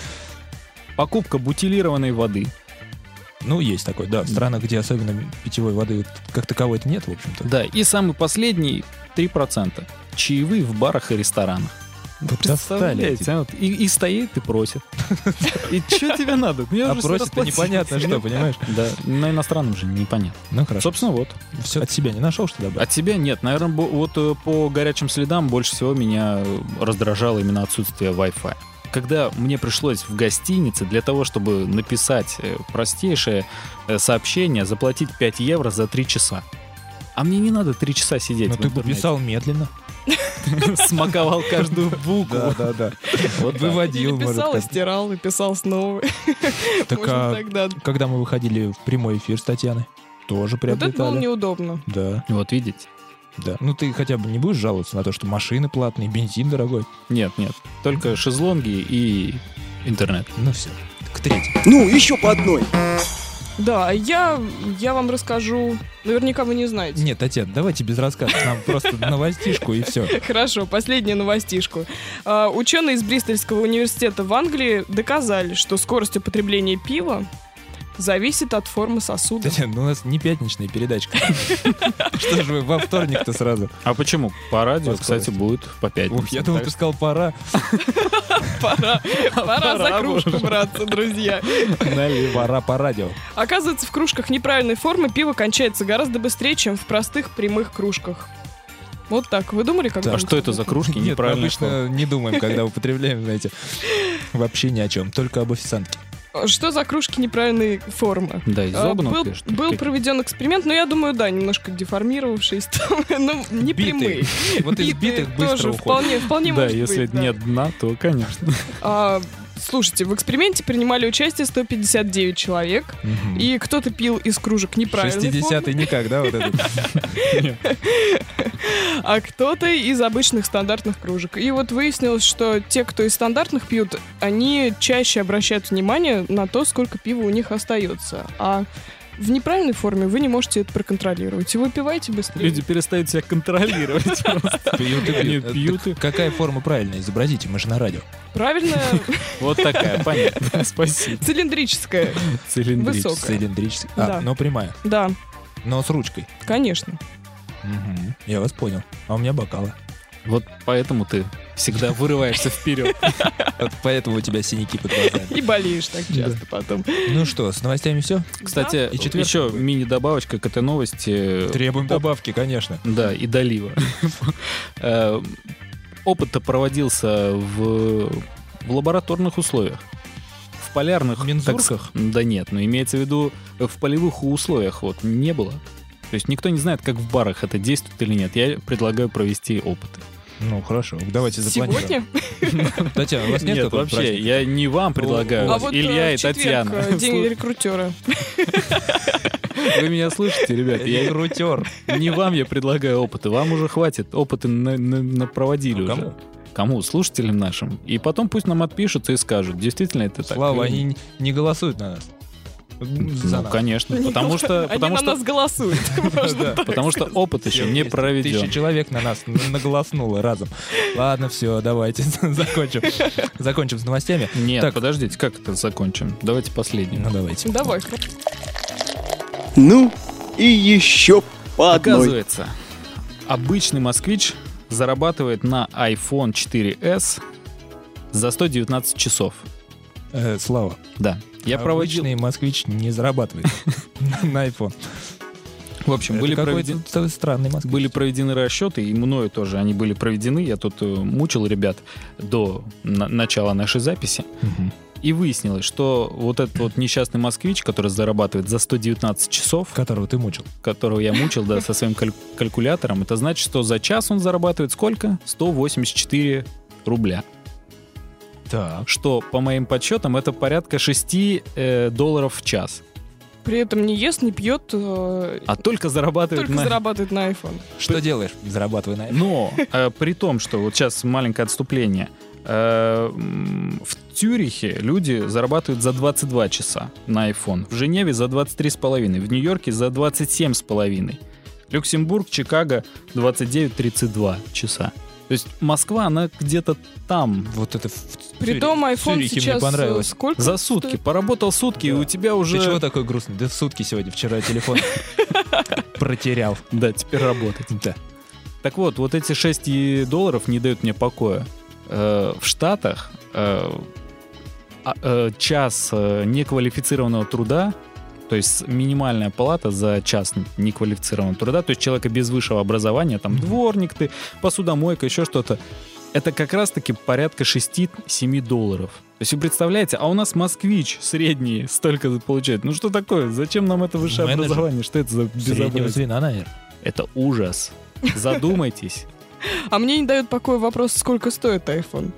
Покупка бутилированной воды. Ну, есть такой, да. В странах, где особенно питьевой воды как таковой-то нет, в общем-то. Да, и самый последний 3%. Чаевые в барах и ресторанах. Достали. Представляете, а вот И, и стоит и просит. И что тебе надо? Мне А уже просит расплатились. непонятно что, понимаешь? Да, на иностранном же непонятно. Ну, хорошо. Собственно, вот. Все от себя не нашел, что добавить? От тебя нет. Наверное, вот э, по горячим следам больше всего меня раздражало именно отсутствие Wi-Fi. Когда мне пришлось в гостинице для того, чтобы написать э, простейшее э, сообщение, заплатить 5 евро за 3 часа. А мне не надо 3 часа сидеть Но в Ну, ты бы интернете. писал медленно. Смаковал каждую букву. да, да. Вот так. Выводил, Или может, писал, и стирал, и писал снова. Так а тогда. когда мы выходили в прямой эфир с Татьяной, тоже Вот это было приобретали. неудобно. Да, Вот видите? Да. Ну ты хотя бы не будешь жаловаться на то, что машины платные, бензин дорогой. Нет, нет. Только шезлонги и интернет. Ну все. К третьему. Ну, еще по одной. Да, а я, я вам расскажу. Наверняка вы не знаете. Нет, Татьяна, давайте без рассказа. Нам просто новостишку и все. Хорошо, последнюю новостишку. А, ученые из Бристольского университета в Англии доказали, что скорость употребления пива зависит от формы сосуда. Татьяна, ну у нас не пятничная передачка. Что же вы во вторник-то сразу? А почему? По радио, кстати, будет по пятницам. Я думал, ты сказал пора. Пора, пора за кружку браться, друзья. Пора по радио. Оказывается, в кружках неправильной формы пиво кончается гораздо быстрее, чем в простых прямых кружках. Вот так. Вы думали, как А что это за кружки Нет, мы обычно не думаем, когда употребляем, знаете, вообще ни о чем, только об официантке. Что за кружки неправильной формы? Да, из А, был, что был проведен эксперимент, но я думаю, да, немножко деформировавшись, ну, не прямые. Вот из битых быстро тоже вполне, вполне Да, если нет дна, то, конечно. Слушайте, в эксперименте принимали участие 159 человек, Мгм. и кто-то пил из кружек неправильной 60-й никак, да, вот этот? а кто-то из обычных стандартных кружек. И вот выяснилось, что те, кто из стандартных пьют, они чаще обращают внимание на то, сколько пива у них остается. А в неправильной форме вы не можете это проконтролировать. И выпивайте быстрее. Люди перестают себя контролировать. Пьют и пьют. Так Какая форма правильная? Изобразите, мы же на радио. Правильно, Вот такая, понятно. Спасибо. цилиндрическая. Цилиндрическая. Высокая. Цилиндрическая. А, но прямая. Да, Но с ручкой. конечно. Я вас понял. А у меня бокалы. Вот поэтому ты всегда вырываешься вперед. Вот поэтому у тебя синяки под глазами. И болеешь так часто потом. Ну что, с новостями все? Кстати, еще мини-добавочка к этой новости. Требуем добавки, конечно. Да, и долива. Э, Опыт-то проводился в, в лабораторных условиях. В полярных... Мензурках? так Да нет, но имеется в виду э, в полевых условиях вот не было. То есть никто не знает, как в барах это действует или нет. Я предлагаю провести опыты. Ну, хорошо, давайте запланируем. Сегодня? Татьяна, у вас нет, Нет, вообще, праздника? я не вам предлагаю, А вот Илья э, и четверг, Татьяна. э, День рекрутера. Вы меня слышите, ребят? Я Рекрутер. не вам я предлагаю опыты, вам уже хватит. Опыты на- на- на- проводили Ну, уже. кому? Кому? Слушателям нашим. И потом пусть нам отпишутся и скажут, действительно это так. Слава, или нет. они не голосуют на нас. За Ну, нас. конечно, Они потому что, Они потому на что, нас голосуют. потому что опыт еще не Тысяча проведен. человек на нас наголоснуло разом. Ладно, все, давайте закончим. Закончим с новостями. Нет, Так. подождите, как это закончим? Давайте последним. Ну, давайте. Давай. Ну, и еще по одной. Оказывается, обычный москвич зарабатывает на iPhone 4s за 119 часов. Э, Слава, Да. Я проводил... обычный москвич не зарабатывает на iPhone. В общем, Это были проведены... т- странный москвич. Были проведены расчеты, и мною тоже они были проведены. Я тут э, мучил ребят до на- начала нашей записи. Мгм. И выяснилось, что вот этот вот несчастный москвич, который зарабатывает за 119 часов, Которого ты мучил. которого я мучил, да, со своим каль- калькулятором, это значит, что за час он зарабатывает сколько? 184 рубля. Так. Что, по моим подсчетам, это порядка 6 э, долларов в час. При этом не ест, не пьет, э, А только зарабатывает только на... зарабатывает на iPhone. Что делаешь, зарабатывая на iPhone? Но э, при том, что вот сейчас маленькое отступление, э, в Тюрихе люди зарабатывают за 22 часа на iPhone, в Женеве за 23,5, в Нью-Йорке за 27,5, Люксембург, Чикаго 29-32 часа. То есть Москва, она где-то там. Вот это в Притом iPhone Цюрихе мне сейчас э, понравилось. сколько? За сутки. стоит? Поработал сутки, и Да. у тебя уже... Ты чего такой грустный? Да сутки сегодня, вчера телефон протерял. Да, теперь работать. Да. Так вот, вот эти 6 долларов не дают мне покоя. Э, в Штатах э, а- час неквалифицированного труда, то есть минимальная плата за час неквалифицированного труда, то есть человека без высшего образования, там дворник ты, посудомойка, еще что-то, это как раз-таки порядка 6-7 долларов. То есть вы представляете, а у нас москвич средний столько получает. Ну что такое? Зачем нам это высшее Менеджер. образование? Что это за безобразие? звена, наверное. Это ужас. Задумайтесь. А мне не дает покоя вопрос, сколько стоит iPhone.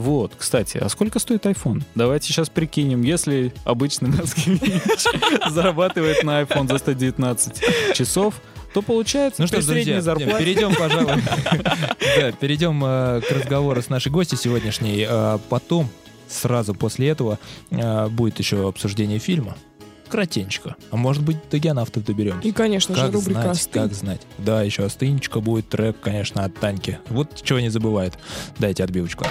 Вот, кстати, а сколько стоит iPhone? Давайте сейчас прикинем, если обычный москвич зарабатывает на iPhone за 119 часов, то получается Ну что ж, друзья, зарплате... перейдем, пожалуй, да, перейдем э, к разговору с нашей гостью сегодняшней. А Потом, сразу после этого, э, будет еще обсуждение фильма. Кратенечко. А может быть, до геонавтов доберемся. И, конечно же, Как рубрика знать, «Остынь». как знать. Да, еще остынечка будет, трек, конечно, от Таньки. Вот чего не забывают. Дайте отбивочку.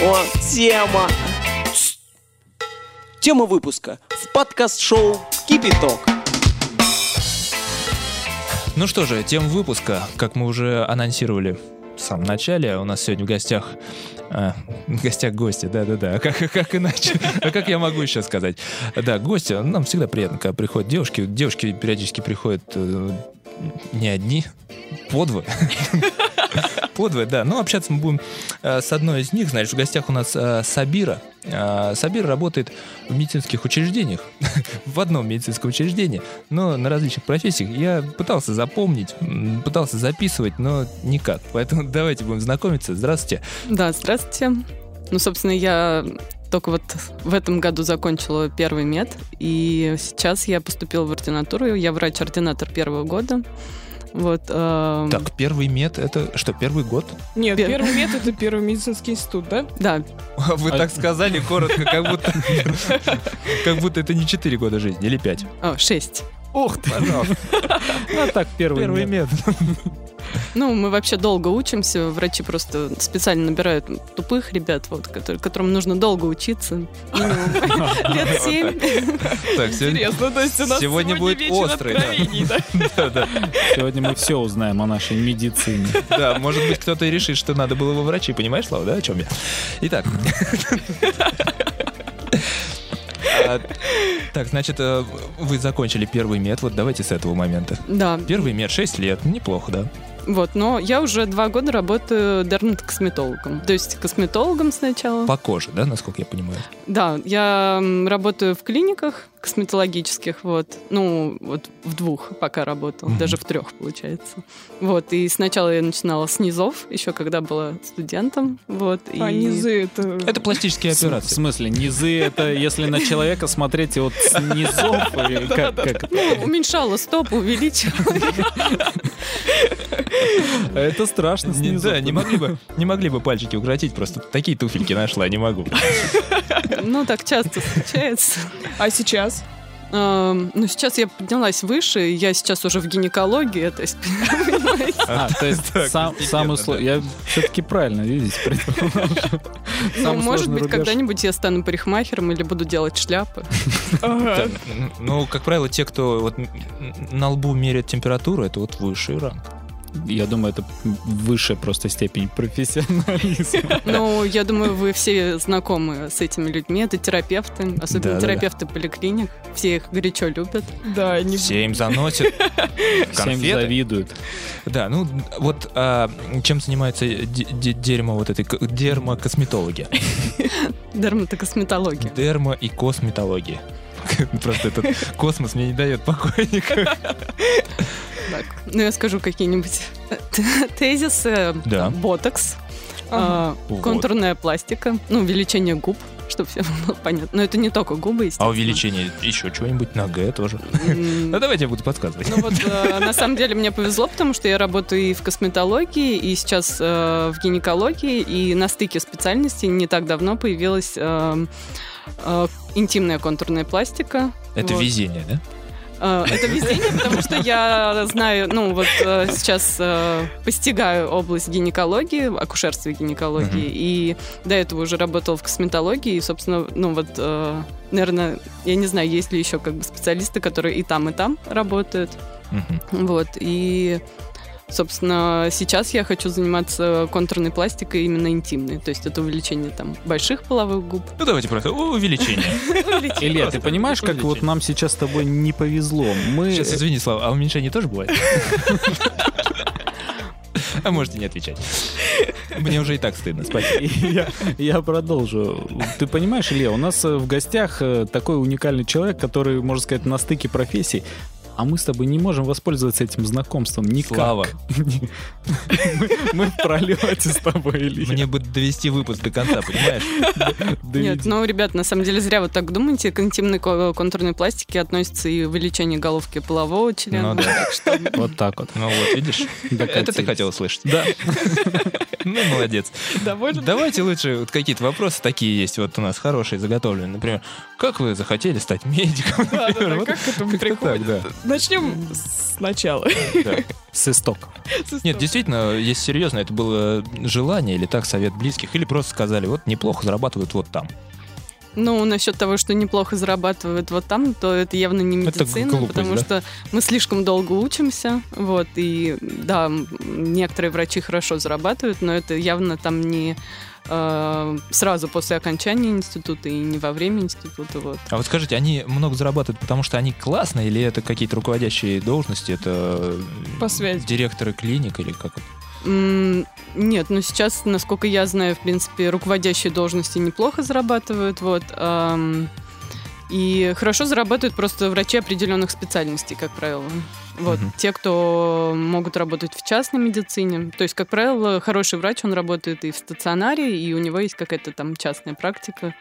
О, тема. Тема выпуска в подкаст-шоу «Кипяток». Ну что же, тем выпуска, как мы уже анонсировали в самом начале, у нас сегодня в гостях а, гостях гости, да-да-да. А как, как иначе? А как я могу еще сказать? Да, гости, нам всегда приятно, когда приходят девушки. Девушки периодически приходят э, не одни, по. По двое, да. Но общаться мы будем э, с одной из них. Знаешь, в гостях у нас э, Сабира. Э, Сабира работает в медицинских учреждениях. в одном медицинском учреждении, но на различных профессиях. Я пытался запомнить, пытался записывать, но никак. Поэтому давайте будем знакомиться. Здравствуйте. Да, здравствуйте. Ну, собственно, я только вот в этом году закончила первый мед, и сейчас я поступила в ординатуру. Я врач-ординатор первого года. Вот. эм, Так, первый мед, это что, первый год? Нет, Пер- первый мед это первый медицинский институт, да? Да, Вы так сказали коротко, как будто, как будто это не 4 года жизни, или 5. о, шесть. Ох ты, пожалуйста. Ну, так, первый, Первый мед. Ну, мы вообще долго учимся. Врачи просто специально набирают тупых ребят, вот, которые, которым нужно долго учиться. Лет семь. Интересно, то есть у нас сегодня будет острый, Сегодня мы все узнаем о нашей медицине. да, может быть, кто-то и решит, что надо было во врачи, понимаешь, Слава, да, о чем я? Итак. А, Так, значит, э, вы закончили первый мед, вот давайте с этого момента. Да, Первый мед 6 лет, неплохо, да? Вот. Но я уже два года работаю дерматокосметологом. То есть косметологом сначала. По коже, да, насколько я понимаю? Да, я работаю в клиниках косметологических, вот. Ну, вот в двух пока работал, Мгм. даже в трех, получается. Вот, и сначала я начинала с низов, еще когда была студентом, вот. А и... низы это... Это пластические В операции. смысле, низы это если на человека смотреть вот с низов, Ну, уменьшала стоп, увеличивала. Это страшно снизу. да, не могли бы, не могли бы пальчики укоротить, просто такие туфельки нашла, не могу. Ну, так часто случается. А сейчас? Эм, Ну, сейчас я поднялась выше, я сейчас уже в гинекологии, то есть? А, то есть сам, сло- Я все-таки правильно, видите. Ну, может быть, когда-нибудь я стану парикмахером или буду делать шляпы. Ну, как правило, те, кто на лбу меряет температуру, это вот высший ранг. Я думаю, это высшая просто степень профессионализма. Ну, я думаю, вы все знакомы с этими людьми. Это терапевты, особенно Да-да-да. терапевты поликлиник. Все их горячо любят. Да, не... Все им заносят Всем завидуют. Да, ну вот а, чем занимается де- де- дерьмо вот этой дермокосметологи? Дерматокосметология. Дермо и косметология. Просто этот космос мне не дает покоя никак. Так, ну я скажу какие-нибудь тезисы. Да. Ботокс, Ага. а, Вот. контурная пластика, ну, увеличение губ, чтобы все было понятно. Но это не только губы, А увеличение еще чего-нибудь на Г тоже. Ну давайте я буду подсказывать. Ну вот, э, на самом деле мне повезло, потому что я работаю и в косметологии, и сейчас э, в гинекологии, и на стыке специальностей не так давно появилась э, интимная контурная пластика. Это Вот. везение, да? Э, Это везение, потому что я знаю, ну вот э, сейчас э, постигаю область гинекологии, акушерства и гинекологии, и до этого уже работала в косметологии, и, собственно, ну вот, э, наверное, я не знаю, есть ли еще как бы специалисты, которые и там, и там работают. Вот, и, собственно, сейчас я хочу заниматься контурной пластикой именно интимной. То есть это увеличение там больших половых губ. Ну давайте просто увеличение. Илья, ты понимаешь, как вот нам сейчас с тобой не повезло? Мы... Сейчас, извини, Слава, а уменьшение тоже бывает? А можете не отвечать. Мне уже и так стыдно, спасибо. Я, я продолжу. Ты понимаешь, Илья, у нас э, в гостях э, такой уникальный человек, который, можно сказать, на стыке профессий, а мы с тобой не можем воспользоваться этим знакомством никак. Слава, Мы, в пролете с тобой, Илья. мне бы довести выпуск до конца, понимаешь? Нет, ну, ребят, на самом деле зря вы так думаете. К интимной ко- контурной пластике относится и увеличение головки полового члена. Ну да. Вот так вот. Ну вот, видишь? Это ты хотел услышать? Да. Ну, молодец. Доволен? Давайте лучше, вот какие-то вопросы такие есть, вот у нас хорошие, заготовленные. Например, как вы захотели стать медиком? Да, да, да, как к этому как-то приходит? Начнем сначала. Да. С истоков. Нет, действительно, если серьезно, это было желание или так совет близких, или просто сказали, вот неплохо зарабатывают вот там. Ну, насчет того, что неплохо зарабатывают вот там, то это явно не медицина, глупость, потому да? что мы слишком долго учимся, вот, и да, некоторые врачи хорошо зарабатывают, но это явно там не э, сразу после окончания института и не во время института, вот. А вот скажите, они много зарабатывают, потому что они классные, или это какие-то руководящие должности, это По связи. директоры клиник, или как это? Нет, ну сейчас, насколько я знаю, в принципе, руководящие должности неплохо зарабатывают, вот. И хорошо зарабатывают просто врачи определенных специальностей, как правило. Вот, Мгм. те, кто могут работать в частной медицине. То есть, как правило, хороший врач, он работает и в стационаре, и у него есть какая-то там частная практика,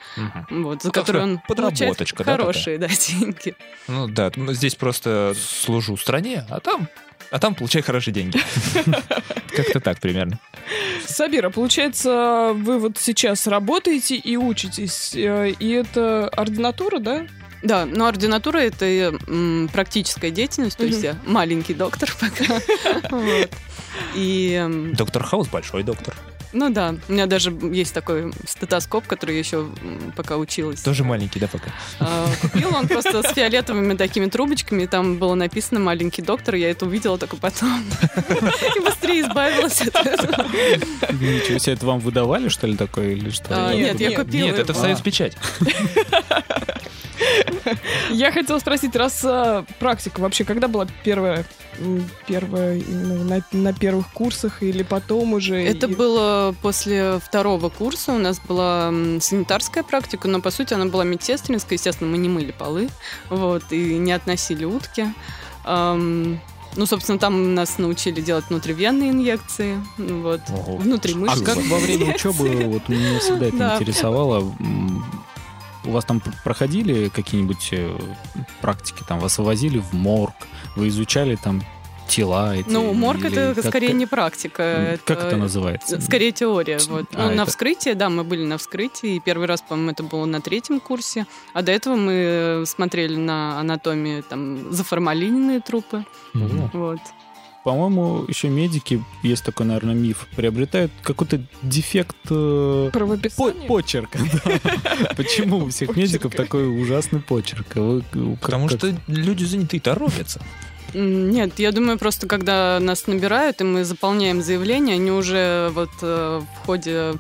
вот, за Ну, которую он получает да, хорошие да, деньги. Ну да, ну, здесь просто служу стране, а там, а там получай хорошие деньги. Как-то так примерно. Сабира, получается, вы вот сейчас работаете и учитесь, э, и это ординатура, да? Да, но ординатура это м, практическая деятельность, то есть я маленький доктор пока. И, Доктор Хаус большой доктор. ну да, у меня даже есть такой стетоскоп, который я еще пока училась. Тоже маленький, да, пока? А, Купил он просто с фиолетовыми такими трубочками, и там было написано «маленький доктор», я это увидела только потом. И быстрее избавилась от этого. Ничего себе, это вам выдавали, что ли, такое или что? А, Нет, я купила. Нет, это в. Союз Печать. Я хотела спросить, раз а, практика вообще, когда была первая, первая именно на, на первых курсах или потом уже? Это И- было после второго курса. У нас была санитарская практика, но по сути она была медсестринская. Естественно, мы не мыли полы, вот, и не относили утки. Ну, собственно, там нас научили делать внутривенные инъекции, вот, Ого. А внутримышечные. как во время учебы, вот меня всегда это интересовало, у вас там пр- проходили какие-нибудь э, практики, там вас вывозили в морг, вы изучали там тела эти? Ну, морг или это как- скорее не практика. Как это называется? Скорее теория. Вот. А, ну, на это- вскрытии, да, мы были на вскрытии. И первый раз, по-моему, это было на третьем курсе. А до этого мы смотрели на анатомию там заформалиненные трупы. Мгм. Вот. По-моему, еще медики, есть такой, наверное, миф, приобретают какой-то дефект э, по- Правописание? почерка. да. Почему у всех медиков такой ужасный почерк? Потому что люди заняты торопятся. М, Нет, я думаю, просто когда нас набирают, и мы заполняем заявление, они уже вот э, в ходе и-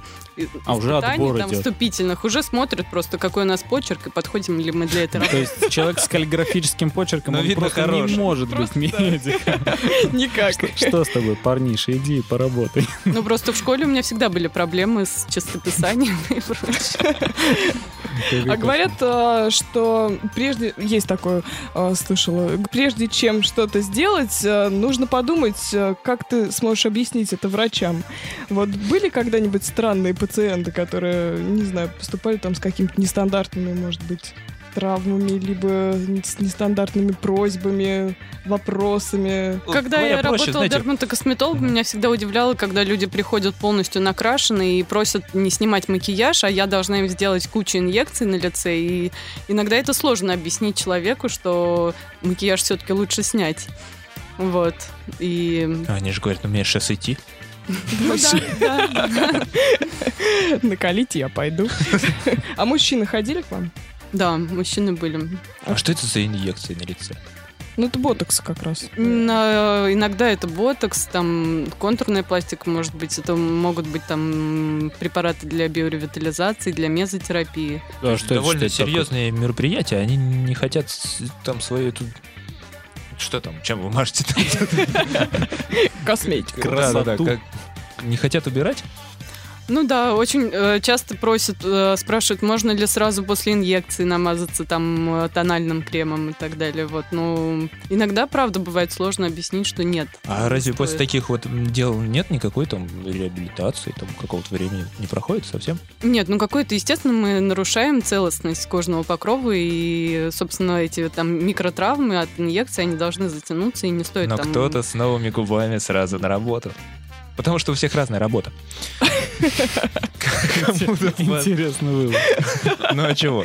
А, уже отбор там, идет. вступительных уже смотрят просто, какой у нас почерк, и подходим ли мы для этого. То есть человек с каллиграфическим почерком, Но он просто не может быть медиком. Никак. Что, с тобой, парниша, иди и поработай. Ну, просто в школе у меня всегда были проблемы с чистописанием и прочее. А говорят, а, что прежде, есть такое, а, слышала, прежде чем что-то сделать, а, нужно подумать, как ты сможешь объяснить это врачам. Вот были когда-нибудь странные пациенты, которые, не знаю, поступали там с какими-то нестандартными, может быть, травмами, либо с нестандартными просьбами, вопросами. Когда Говоря я проще, работала знаете, дерматокосметологом, меня всегда удивляло, когда люди приходят полностью накрашенные и просят не снимать макияж, а я должна им сделать кучу инъекций на лице. И иногда это сложно объяснить человеку, что макияж все-таки лучше снять. Вот. И... Они же говорят, ну умеешь сейчас идти. Ну да, да. Накалите, я пойду. А мужчины ходили к вам? Да, мужчины были. А что это за инъекции на лице? Ну, это ботокс как раз. На- иногда это ботокс, там контурная пластика, может быть, это могут быть там препараты для биоревитализации, для мезотерапии. А что это- Довольно что это серьезные мероприятия. Они не хотят там свою эту... Что там? Чем вы мажете? Косметика. Красоту. Не хотят убирать? Ну да, очень э, часто просят, э, спрашивают, можно ли сразу после инъекции намазаться там э, тональным кремом и так далее. Вот, ну иногда, правда, бывает сложно объяснить, что нет. А разве после стоит. таких вот дел нет никакой там реабилитации, там какого-то времени не проходит совсем? Нет, ну какой-то, естественно, мы нарушаем целостность кожного покрова и, собственно, эти там микротравмы от инъекции, они должны затянуться и не стоит Но там... кто-то с новыми губами сразу на работу. Потому что у всех разная работа. Интересный вывод. Ну а чего?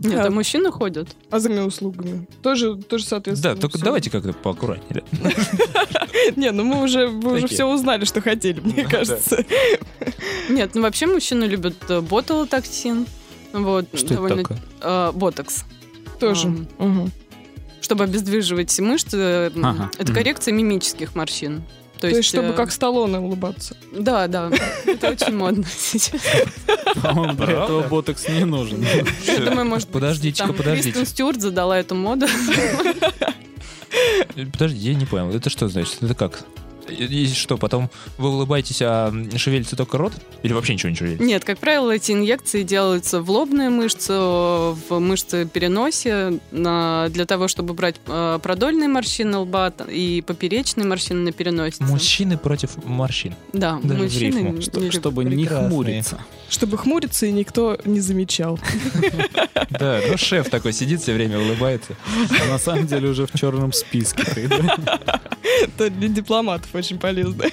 Нет, А- а мужчины ходят. А за услугами? Тоже, тоже соответственно. Да, только всё. давайте как-то поаккуратнее. Не, ну мы уже, мы уже Такие. все узнали, что хотели, мне Ну, кажется. Нет, ну вообще мужчины любят э, ботулотоксин. Вот, Что это довольно- такое? э, ботокс. Тоже. Чтобы обездвиживать мышцы, э, это коррекция мимических морщин. То есть, чтобы э, как Сталлоне улыбаться. Да, да, это очень модно сейчас. По-моему, для этого ботокс не нужен. Я думаю, может Подождите-ка, подождите. Кристен Стюарт задала эту моду. Подожди, я не понял. Это что значит? Это как? И что, потом вы улыбаетесь, а шевелится только рот? Или вообще ничего не шевелится? Нет, как правило, эти инъекции делаются в лобную мышцу, в мышцы переносе, на- для того, чтобы брать э, продольные морщины лба и поперечные морщины на переносице. Мужчины против морщин. Да, Даже мужчины не Что-. Чтобы не Прекрасные. хмуриться. Чтобы хмуриться, и никто не замечал. Да, ну шеф такой сидит все время, улыбается. А на самом деле уже в черном списке. ты, да? Это для дипломатов очень полезно.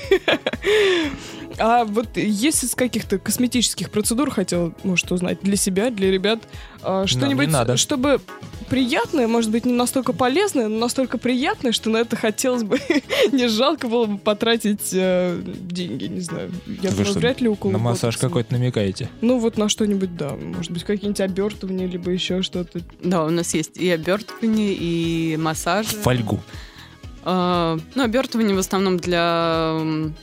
А вот есть из каких-то косметических процедур, хотел, может, узнать для себя, для ребят, а, что-нибудь, чтобы приятное, может быть, не настолько полезное, но настолько приятное, что на это хотелось бы, не жалко было бы потратить э, деньги, не знаю. Я Вы что, вряд ли около На массаж ботокса. какой-то намекаете? Ну, вот на что-нибудь, да. Может быть, какие-нибудь обертывания, либо еще что-то. Да, у нас есть и обертывание, и массажи. Фольгу. А, ну, обертывание в основном для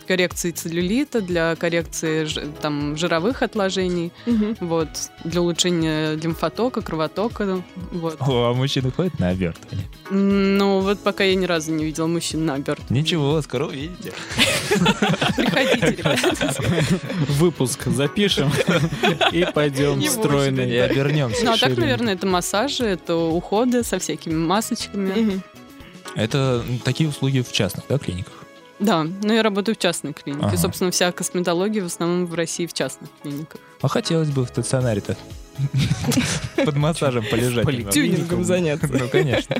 коррекции целлюлита, для коррекции там, жировых отложений, вот, для улучшения лимфотока, кровотока. Вот. О, а мужчины ходят на обертывание? Ну, вот пока я ни разу не видела мужчин на обертывание. Ничего, скоро увидите. Приходите, ребята. Выпуск запишем и пойдем Не И обернемся. Ну, а так, наверное, это массажи, это уходы со всякими масочками. Это такие услуги в частных, да, клиниках? Да, но я работаю в частной клинике. Ага. Собственно, вся косметология в основном в России в частных клиниках. А хотелось бы в стационаре-то под массажем полежать. Тюнингом заняться. Ну, конечно.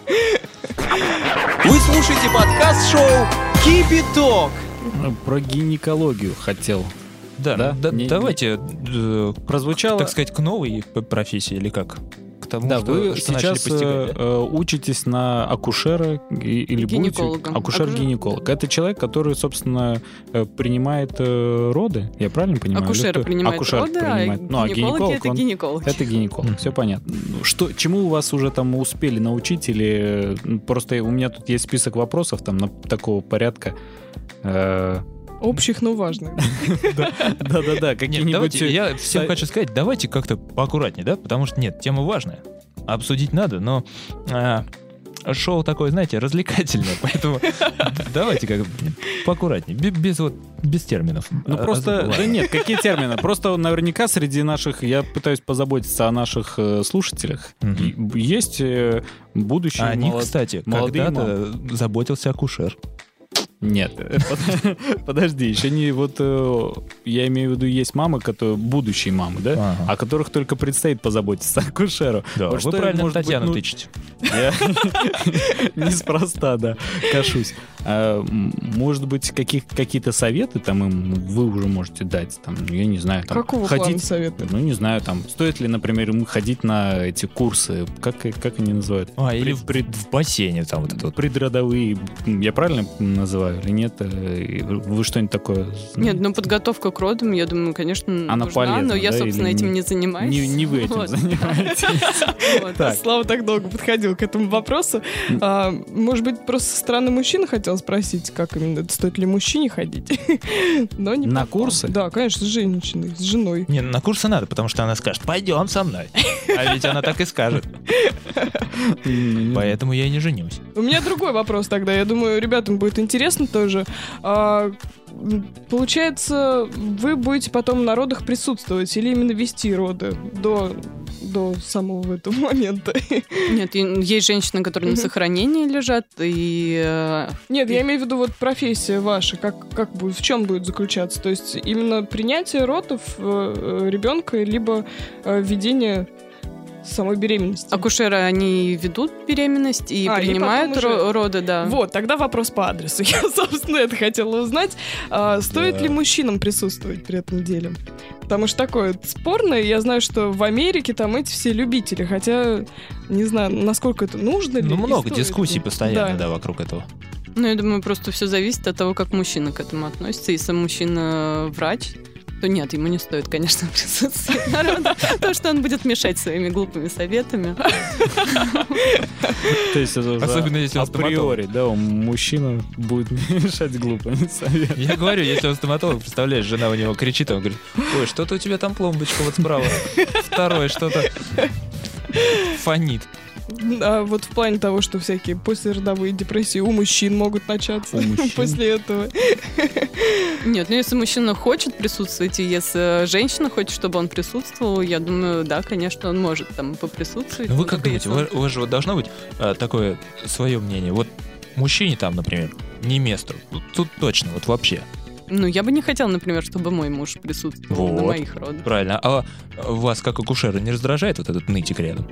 Вы слушаете подкаст-шоу Кипяток. Ну, Про гинекологию хотел. Да, Да? ну, да, Не- давайте, э, Прозвучало... так сказать, к новой профессии или как? К тому, Да, что, вы что начали сейчас постигать, э, да? учитесь на акушера или будете? Гинеколога. Акушер-гинеколог. Это человек, который, собственно, э, принимает э, роды. Я правильно понимаю? Кто? принимают Акушер роды, принимает. а Ну, а гинеколог, это он- гинеколог. Это гинеколог, все понятно. Ну, Что, чему у вас уже там успели научить или просто у меня тут есть список вопросов там на такого порядка. Э, Общих, но важных. Да-да-да, какие-нибудь... давайте, я всем хочу сказать, давайте как-то поаккуратнее, да, потому что нет, тема важная, обсудить надо, но а, шоу такое, знаете, развлекательное, поэтому давайте как поаккуратнее, бе- без вот без терминов. Ну А, просто, да нет, какие термины? Просто наверняка среди наших, я пытаюсь позаботиться о наших э, слушателях. Есть э, будущие о них, кстати, когда-то заботился акушер. Нет, под- подожди, еще не вот э, я имею в виду есть мамы, которые будущие мамы, да, Ага. о которых только предстоит позаботиться акушеру. Да, Вот вы правильно быть, Татьяну ну, тычете. Я неспроста, да, кашусь. А, Может быть, каких, какие-то советы там им вы уже можете дать? Там, я не знаю, там, Какого плана ходить, совета? ну, не знаю, там, стоит ли, например, ему ходить на эти курсы, как, как они называют? А, или в, Пред- в бассейне там вот это вот. Предродовые, я правильно называю или нет? Э, Вы что-нибудь такое? Нет, ну подготовка к родам, я думаю, конечно, Она нужна, полезна, но я, да, собственно, или этим не- не занимаюсь. Не, не вы этим Вот. занимаетесь. Слава так долго подходил к этому вопросу. А, может быть, просто со стороны мужчины хотел спросить, как именно, стоит ли мужчине ходить? Но не На попал. курсы? Да, конечно, с женщиной, с женой. Не, на курсы надо, потому что она скажет, пойдем со мной. А ведь она так и скажет. Поэтому я и не женюсь. У меня другой вопрос тогда. Я думаю, ребятам будет интересно тоже. А, получается, вы будете потом на родах присутствовать или именно вести роды до, до самого этого момента? Нет, есть женщины, которые на сохранении лежат, и э, Нет, я имею в виду вот профессия ваша, как, как будет, в чем будет заключаться? То есть именно принятие родов э, ребенка, либо э, введение самой беременности? акушеры, они ведут беременность и А, и принимают потом уже- ро- роды, да. Вот, тогда вопрос по адресу. Я, собственно, это хотела узнать. А, стоит Да. ли мужчинам присутствовать при этом деле? Потому что такое спорное. Я знаю, что в Америке там эти все любители, хотя не знаю, насколько это нужно ли. Ну, и много дискуссий ли. постоянно, Да. да, вокруг этого. Ну, я думаю, просто все зависит от того, как мужчина к этому относится. Если мужчина врач, то нет, ему не стоит, конечно, присутствовать на родах, потому что он будет мешать своими глупыми советами. То есть это Особенно если он априори, да, у мужчина будет мешать глупыми советами. Я говорю, если он стоматолог, представляешь, жена у него кричит, а он говорит, ой, что-то у тебя там пломбочка вот справа. Второе, что-то фонит. А вот в плане того, что всякие послеродовые депрессии у мужчин могут начаться мужчин? после этого. Нет, ну если мужчина хочет присутствовать, и если женщина хочет, чтобы он присутствовал, я думаю, да, конечно, он может там поприсутствовать. Ну вы но как думаете, он- вас- у вас же вот должно быть а, такое свое мнение. Вот мужчине там, например, не место. Тут, тут точно, вот вообще. Ну, я бы не хотела, например, чтобы мой муж присутствовал на Вот. моих родах. Правильно. А вас, как акушера, не раздражает вот этот нытик рядом?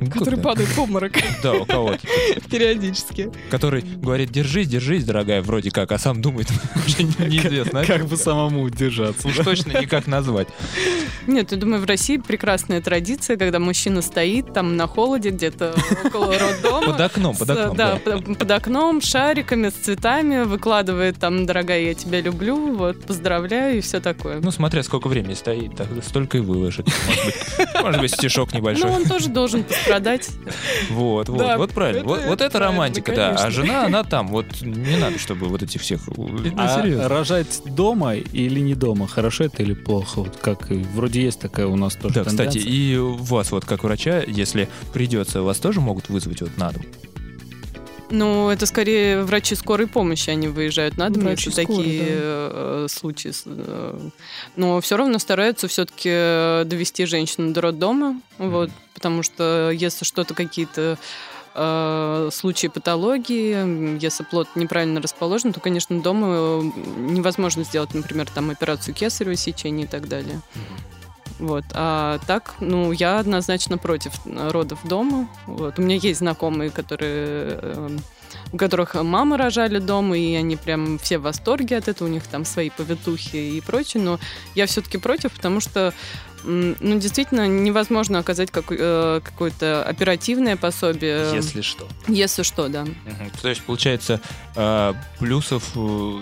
Который Когда? падает в обморок Да, у кого-то. периодически. Который говорит, держись, держись, дорогая, вроде как, а сам думает, неизвестно. Как бы самому удержаться. Уж точно никак назвать. Нет, я думаю, в России прекрасная традиция, когда мужчина стоит там на холоде где-то около роддома. Под окном, под окном. Да, под, окном, шариками, с цветами, выкладывает там, дорогая, я тебя люблю, вот, поздравляю и все такое. Ну, смотря сколько времени стоит, столько и выложит. Может быть, стишок Ну, небольшой. он тоже должен пострадать. Вот, вот, Да, вот правильно. это- вот, вот это романтика, да. А жена, она там. Вот не надо, чтобы вот этих всех... А серьезно. рожать дома или не дома, хорошо это или плохо? Вот как и- вроде есть такая у нас тоже Да, кстати, и у вас вот как врача, если придется, вас тоже могут вызвать вот на дом? Ну, это скорее врачи скорой помощи, они выезжают на дом, если такие да. э, случаи. э, Но все равно стараются все-таки довести женщину до роддома, вот, потому что если что-то какие-то э, случаи патологии, если плод неправильно расположен, то, конечно, дома э, невозможно сделать, например, там операцию кесарево сечения и так далее. Вот. А так, ну, я однозначно против родов дома. Вот. У меня есть знакомые, которые э, у которых мамы рожали дома, и они прям все в восторге от этого, у них там свои повитухи и прочее, но я все-таки против, потому что ну, действительно, невозможно оказать какой- э, какое-то оперативное пособие. Если что. Если что, да. Мгм. То есть, получается, э, плюсов э,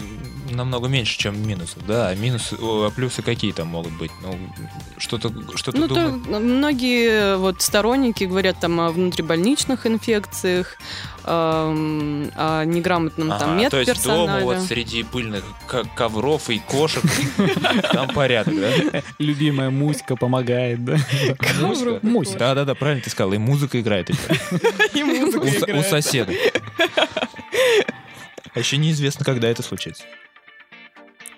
намного меньше, чем минусов, да? А минусы, а плюсы какие там могут быть? Ну, что-то что Ну, то думать? многие вот сторонники говорят там о внутрибольничных инфекциях, эм, о неграмотном там Ага, то есть дома медперсонале. вот среди пыльных ко- ковров и кошек там порядок, да? Любимая Муська помогает, да? Муська? Да-да-да, правильно ты сказал, и музыка играет. И музыка У со- У играет. соседа. А еще неизвестно, когда это случится.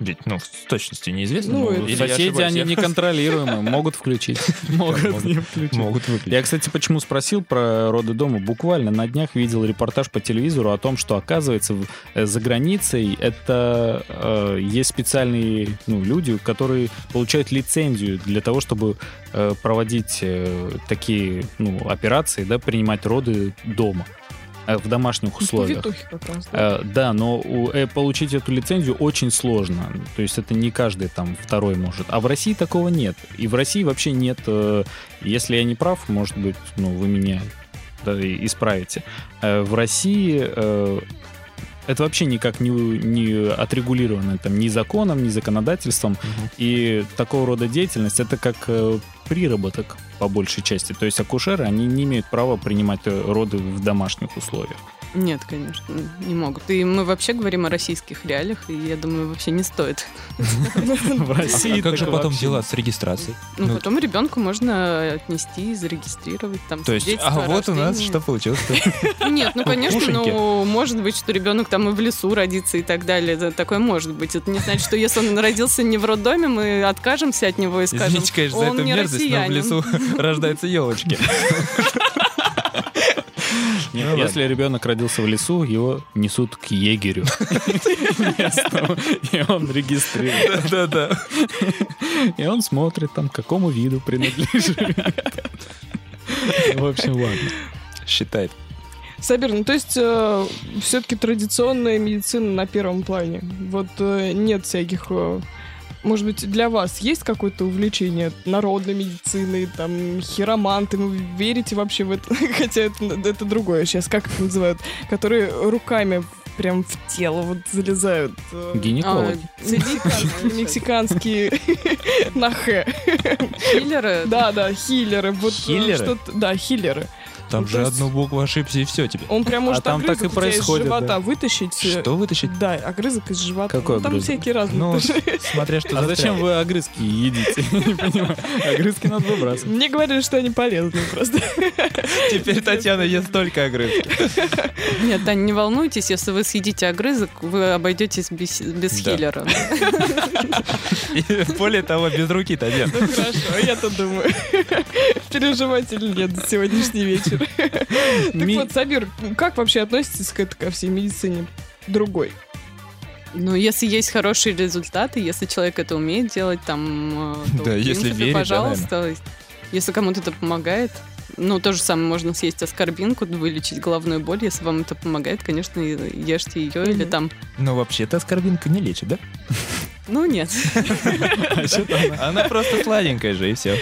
Ведь, ну, с точностью неизвестно. Ну, могут- Соседи, они неконтролируемые, могут включить. Могут не включить. Могут выключить. Я, кстати, почему спросил про роды дома? Буквально на днях видел репортаж по телевизору о том, что, оказывается, э, за границей это э, есть специальные ну, люди, которые получают лицензию для того, чтобы э, проводить э, такие ну, операции, да, принимать роды дома, в домашних условиях. Как раз, да. Э, Да, но э, получить эту лицензию очень сложно. То есть это не каждый там второй может. А в России такого нет. И в России вообще нет, э, если я не прав, может быть, ну, вы меня да, исправите. Э, В России э, это вообще никак не, не отрегулировано там, ни законом, ни законодательством. Мгм. И такого рода деятельность это как э, приработок по большей части. То есть акушеры, они не имеют права принимать э, роды в домашних условиях. Нет, конечно, не могут. И мы вообще говорим о российских реалиях, и я думаю, вообще не стоит. В А России как же потом дела с регистрацией? Ну, Ну, потом ребенку можно отнести, зарегистрировать, там, То есть, а вот у нас что получилось Нет, ну, конечно, Кушаньки. ну, может быть, что ребенок там и в лесу родится и так далее. Это такое может быть. Это не значит, что если он родился не в роддоме, мы откажемся от него и скажем, Извините, конечно, за эту мерзость, но в лесу рождаются елочки. Нет, Ну, если ребенок родился в лесу, его несут к егерю и он регистрирует. Да-да. И он смотрит там, к какому виду принадлежит. В общем, ладно. Считает. Сабир, ну то есть все-таки традиционная медицина на первом плане. Вот э, нет всяких... э, может быть, для вас есть какое-то увлечение народной медициной, там, хироманты, вы верите вообще в это? Хотя это, это другое сейчас, как их называют? Которые руками прям в тело вот залезают. э, Гинекологи. А, Мексиканские на Х. Хиллеры. Да, да, хиллеры. Вот, э, Хиллеры? Да, хиллеры. Там Ну, же одну букву ошибся, и все тебе. Он прям может там так и тебя из происходит, живота да. вытащить. э, Что вытащить? Да, огрызок из живота. Какой Ну, Там огрызок? всякие разные. Ну, смотря что А зачем вы огрызки едите? Не понимаю. Огрызки надо выбрасывать. Мне говорили, что они полезные просто. Теперь Татьяна ест только огрызки. Нет, Тань, не волнуйтесь, если вы съедите огрызок, вы обойдетесь без, без Да. хиллера. Более того, без руки, Татьяна. Ну хорошо, я-то думаю. Переживать или нет за сегодняшний вечер. Так вот, Сабир, как вообще относитесь к этой ко всей медицине другой? Ну, если есть хорошие результаты, если человек это умеет делать, там, э, то, Да, в если верит, да, пожалуйста, если кому-то это помогает, ну, то же самое, можно съесть аскорбинку, вылечить головную боль. Если вам это помогает, конечно, ешьте ее или Мгм. там... Но вообще-то аскорбинка не лечит, да? Ну, нет. Она просто сладенькая же, и все.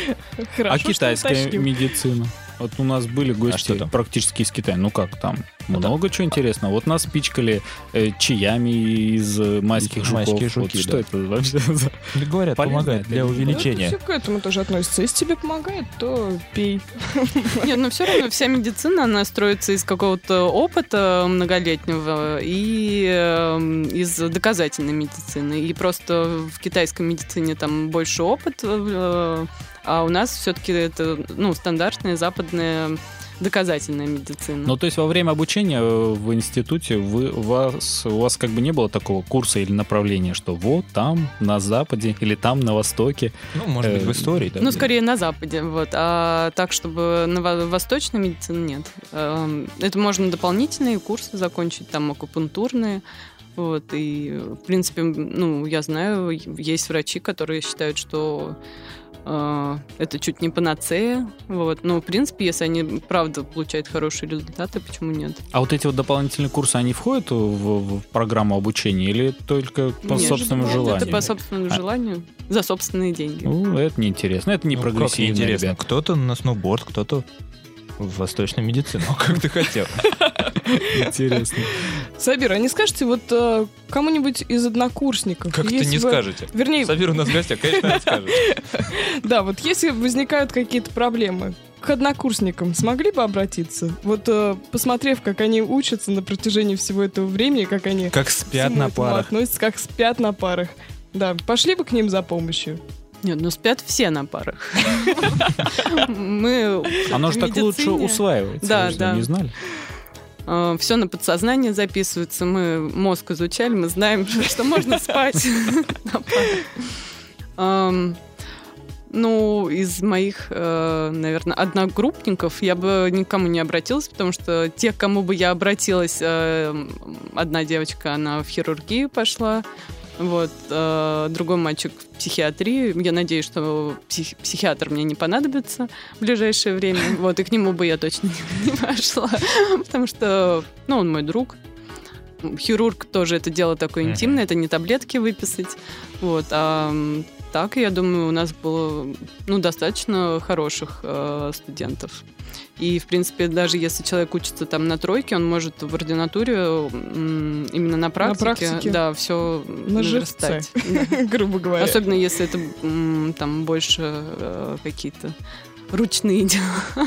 А китайская медицина? Вот у нас были гости что там? практически из Китая. Ну как там? Много чего интересного. Вот нас пичкали э, чаями из э, майских жуков. майские Вот жуки, что да. это вообще за... Да Говорят, Полезно помогает для нет? Ну, это увеличения. все к этому тоже относится. Если тебе помогает, то пей. Нет, но все равно вся медицина, она строится из какого-то опыта многолетнего и эм, из доказательной медицины. И просто в китайской медицине там больше опыт, э, а у нас все-таки это ну, стандартная западная доказательная медицина. Ну, то есть во время обучения э, в институте вы, у, вас, у вас как бы не было такого курса или направления, что вот там, на Западе, или там, на Востоке. Ну, может быть, в Э, истории, да? Ну, скорее на Западе, вот. А так, чтобы на во- восточной медицине нет. Эм, Это можно дополнительные курсы закончить, там акупунктурные. Вот, и, в принципе, ну, я знаю, есть врачи, которые считают, что это чуть не панацея. Вот. Но, в принципе, если они правда получают хорошие результаты, почему нет? А вот эти вот дополнительные курсы, они входят в, в программу обучения или только по Нет, собственному нет, желанию? Это по собственному А- желанию, за собственные деньги. Ну, это неинтересно. Это не Ну, прогрессивно. Кто-то на сноуборд, кто-то в восточную медицину, как ты хотел. Интересно. Сабир, а не скажете вот э, кому-нибудь из однокурсников? Как ты если не бы- скажете? Вернее, Савир у нас в гостях, конечно, скажет. да, вот если возникают какие-то проблемы, к однокурсникам смогли бы обратиться? Вот э, посмотрев, как они учатся на протяжении всего этого времени, как они Как спят на парах. относятся, как спят на парах. Да, пошли бы к ним за помощью. Нет, ну спят все на парах. Мы Оно же так лучше усваивается. Да, да. не знали? Все на подсознание записывается. Мы мозг изучали, мы знаем, что можно спать. Ам, Ну, из моих, наверное, одногруппников я бы никому не обратилась, потому что тех, к кому бы я обратилась, э, одна девочка, она в хирургию пошла, вот, э, другой мальчик в психиатрию. Я надеюсь, что псих- психиатр мне не понадобится в ближайшее время. Вот, и к нему бы я точно не, не пошла, потому что, ну, он мой друг. Хирург тоже это дело такое интимное, это не таблетки выписать. Вот, а так, я думаю, у нас было, ну, достаточно хороших э, студентов. И, в принципе, даже если человек учится там на тройке, он может в ординатуре именно на практике, практике. да, все На живце. грубо говоря. Особенно если это там больше э, какие-то ручные дела.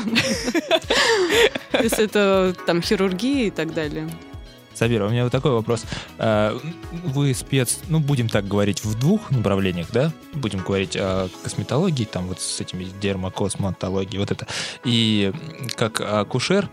Если это там хирургия и так далее. Сабир, у меня вот такой вопрос. А, Вы спец, ну, будем так говорить, в двух направлениях, да? Будем говорить о косметологии, там вот с этими дермокосметологией, вот это. И как акушер,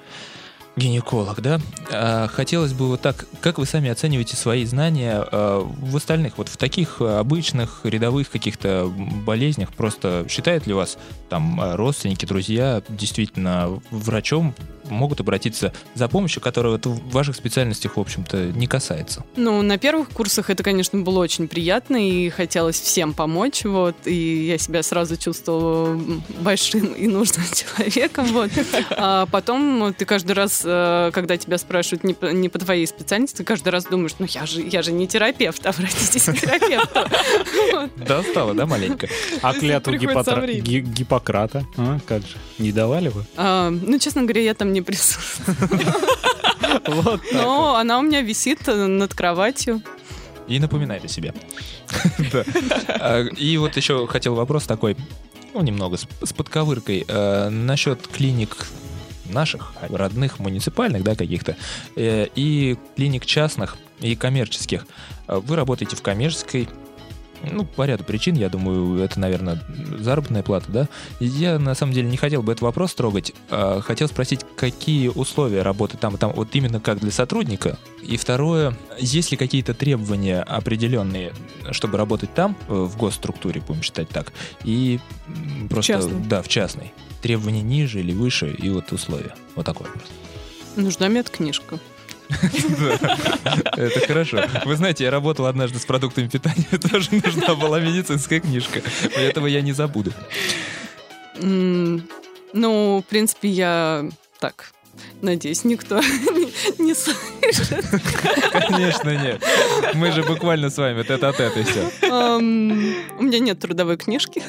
гинеколог, да? А, Хотелось бы вот так, как вы сами оцениваете свои знания а, в остальных, вот в таких обычных рядовых каких-то болезнях? Просто считают ли вас там родственники, друзья действительно врачом могут обратиться за помощью, которая вот в ваших специальностях, в общем-то, не касается? Ну, на первых курсах это, конечно, было очень приятно, и хотелось всем помочь, вот, и я себя сразу чувствовала большим и нужным человеком, вот. А потом ты каждый раз, э, когда тебя спрашивают не по, не по твоей специальности, ты каждый раз думаешь, ну я же, я же не терапевт, обратитесь к терапевту. Вот. Достало, да, маленько? А клятву Гиппократа? Как же? Не давали вы? А, Ну, честно говоря, я там не присутствую. Вот Но она у меня висит э, над кроватью. И напоминает о себе. А, И вот еще хотел вопрос такой, ну, немного с подковыркой. Э, Насчет клиник наших, родных, муниципальных, да, каких-то, э, и клиник частных и коммерческих. Э, Вы работаете в коммерческой, ну, по ряду причин, я думаю, это, наверное, заработная плата, да? Я, на самом деле, не хотел бы этот вопрос трогать. а Хотел спросить, какие условия работы там и там, вот именно как для сотрудника? И второе, есть ли какие-то требования определенные, чтобы работать там, э, в госструктуре, будем считать так, и просто... частной. Да, в частной. Требования ниже или выше, и вот условия. Вот такой вопрос. Нужна медкнижка. Это хорошо. Вы знаете, я работал однажды с продуктами питания, тоже нужна была медицинская книжка. Этого я не забуду. Ну, в принципе, я так, надеюсь, никто не, слышит. Конечно, нет. Мы же буквально с вами тет-а-тет и все. У меня нет трудовой книжки.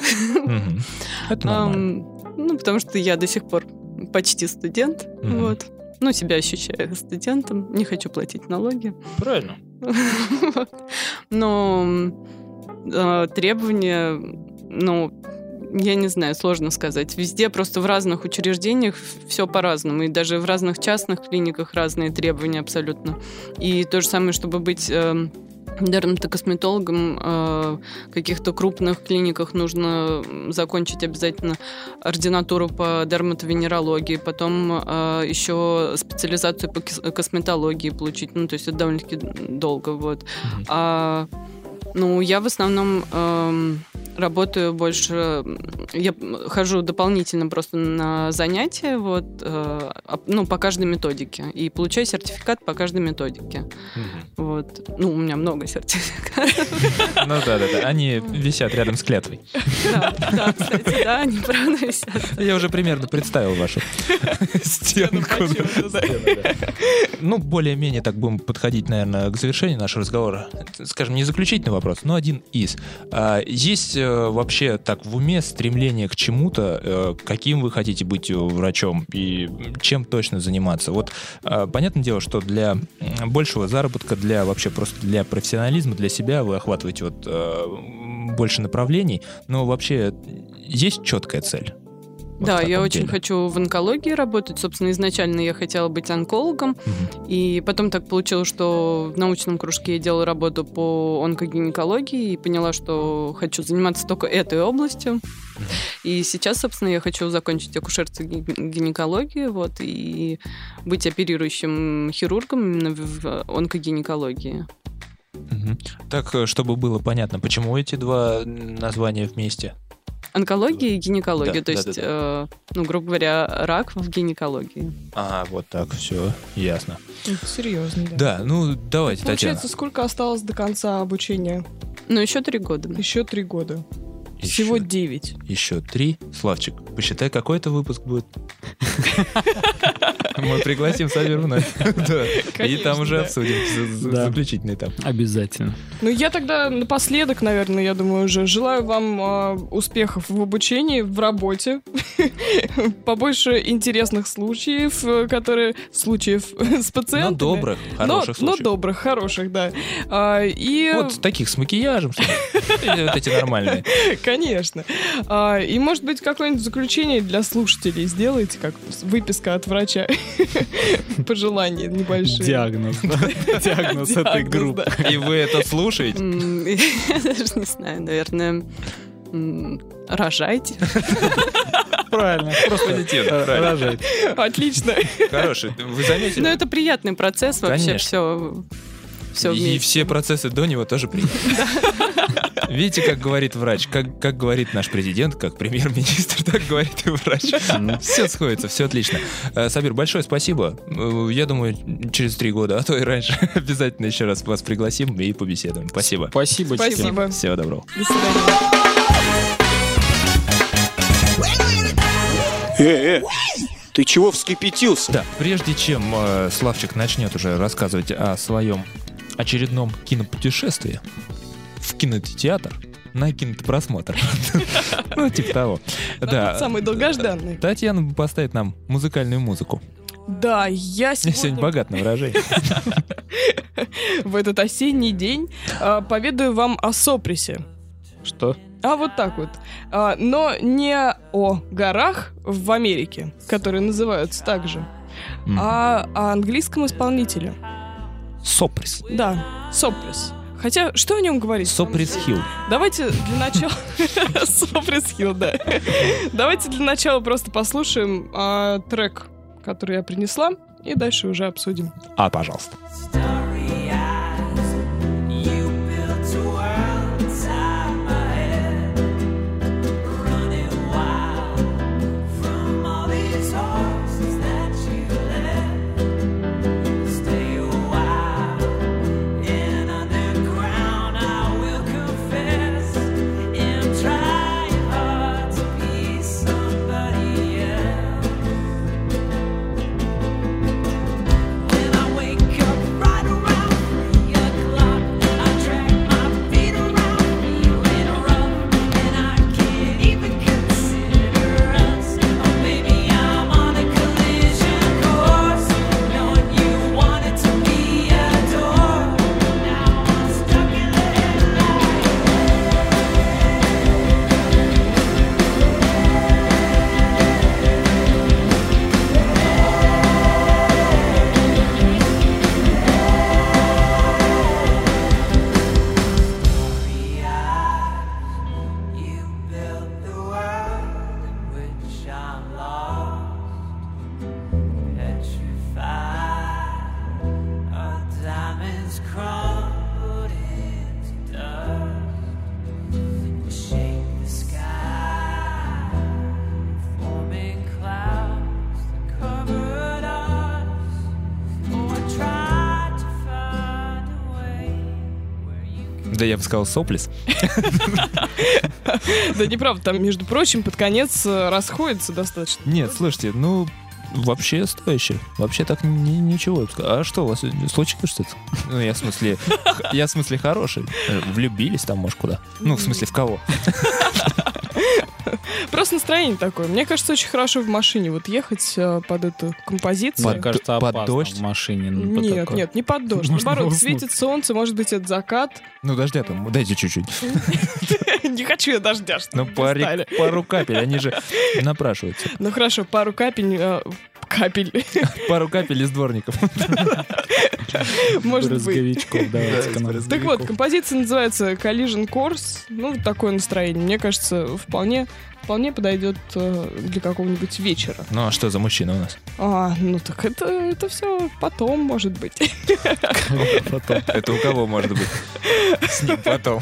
Это нормально. Ну, потому что я до сих пор почти студент. Вот. Ну, себя ощущаю студентом. Не хочу платить налоги. Правильно. Но э, требования, ну, я не знаю, сложно сказать. Везде просто в разных учреждениях все по-разному. И даже в разных частных клиниках разные требования абсолютно. И то же самое, чтобы быть эм, дерматокосметологом э, в каких-то крупных клиниках нужно закончить обязательно ординатуру по дерматовенерологии, потом э, еще специализацию по косметологии получить. Ну, то есть это довольно-таки долго, вот. Мгм. А, ну, я в основном эм, работаю больше... Я хожу дополнительно просто на занятия, вот, э, а- ну, по каждой методике. И получаю сертификат по каждой методике. Мгм. Вот. Ну, у меня много сертификатов. Ну да, да, да. Они висят рядом с клятвой. Да, да, кстати, да, они правда висят. Я уже примерно представил вашу стенку. Ну, более-менее так будем подходить, наверное, к завершению нашего разговора. Скажем, не заключительный вопрос, но один из. А, Есть э, вообще так в уме стремление к чему-то, э, каким вы хотите быть э, врачом и чем точно заниматься? Вот понятное дело, что для большего заработка, для вообще просто для профессионализма, для себя вы охватываете вот больше направлений, но вообще есть четкая цель? Вот Да, я очень деле. хочу в онкологии работать. Собственно, изначально я хотела быть онкологом. Мгм. И потом так получилось, что в научном кружке я делала работу по онкогинекологии и поняла, что хочу заниматься только этой областью. И сейчас, собственно, я хочу закончить акушерство гинекологии, вот, и быть оперирующим хирургом именно в онкогинекологии. Мгм. Так, э, чтобы было понятно, почему эти два названия вместе? Онкология и гинекология, Да, то да, есть, да, э, ну, грубо говоря, рак в гинекологии. А, вот так, все, ясно. Серьезно, да. Да, ну давайте, Татьяна. Получается, сколько осталось до конца обучения? Ну, еще три года. Еще три года. Еще, Всего девять. еще три. Славчик, посчитай, какой это выпуск будет. Мы пригласим Савер вновь. И там уже обсудим заключительный этап. Обязательно. Ну, я тогда напоследок, наверное, я думаю, уже желаю вам а, успехов в обучении, в работе, побольше интересных случаев, э, которые случаев с Но пациентами. Ну, добрых, Но- хороших но случаев. добрых, хороших, да. А, и, Вот таких с макияжем. Вот эти нормальные. конечно. А, и, может быть, какое-нибудь заключение для слушателей сделаете, как выписка от врача. Пожелания небольшие. Диагноз. да. Диагноз этой группы. И вы это слушаете? Я даже не знаю, наверное, рожайте. Правильно. Просто Позитивно, правильно. рожать. Отлично. Хороший. Вы заметили? Ну, это приятный процесс вообще, все, все И вместе. все процессы до него тоже приятны. Видите, как говорит врач, как, как говорит наш президент, как премьер-министр, так говорит и врач. Все сходится, все отлично. Э, Сабир, большое спасибо. Э, Я думаю, через три года, а то и раньше, обязательно еще раз вас пригласим и побеседуем. Спасибо. Спасибо. Спасибо. Всего доброго. До свидания. Э, э, ты чего вскипятился? Да, прежде чем э, Славчик начнет уже рассказывать о своем очередном кинопутешествии в кинотеатр, на кинопросмотр. Ну, типа того. Да. Самый долгожданный. Татьяна поставит нам музыкальную музыку. Да, я Я сегодня сегодня богат на выражение. в этот осенний день а, поведаю вам о соприсе. Что? А вот так вот. А, но не о горах в Америке, которые называются так же, а о английском исполнителе. Соприс. Да, Соприс. Хотя, что о нем говорить? Соприс Хилл. Давайте для начала... Соприс Хилл, да. Давайте для начала просто послушаем а, трек, который я принесла, и дальше уже обсудим. А, пожалуйста. Я бы сказал соплес. Да неправда, там, между прочим, под конец э, расходится достаточно. Нет, слушайте, ну, вообще стоящее. Вообще так ни- ничего. А что у вас случилось что-то? Ну, я в смысле, я в смысле хороший. Влюбились там, может, куда? Ну, в смысле, в кого? Просто настроение такое. Мне кажется, очень хорошо в машине вот ехать э, под эту композицию. Мне кажется, под дождь? в машине. ну, Нет, такое. нет, не под дождь. Можно Наоборот, уснуть. светит солнце, может быть, это закат. Ну, дождя там, дайте чуть-чуть. Не хочу я дождя, что Ну, пару капель, они же напрашиваются. Ну хорошо, пару капель, э, капель, Пару капель из дворников. может быть. Так вот, композиция называется Collision Course. Ну, такое настроение. Мне кажется, вполне, вполне подойдет э, для какого-нибудь вечера. Ну, а что за мужчина у нас? А, ну так это, это все потом, может быть. Это у кого может быть? С ним потом.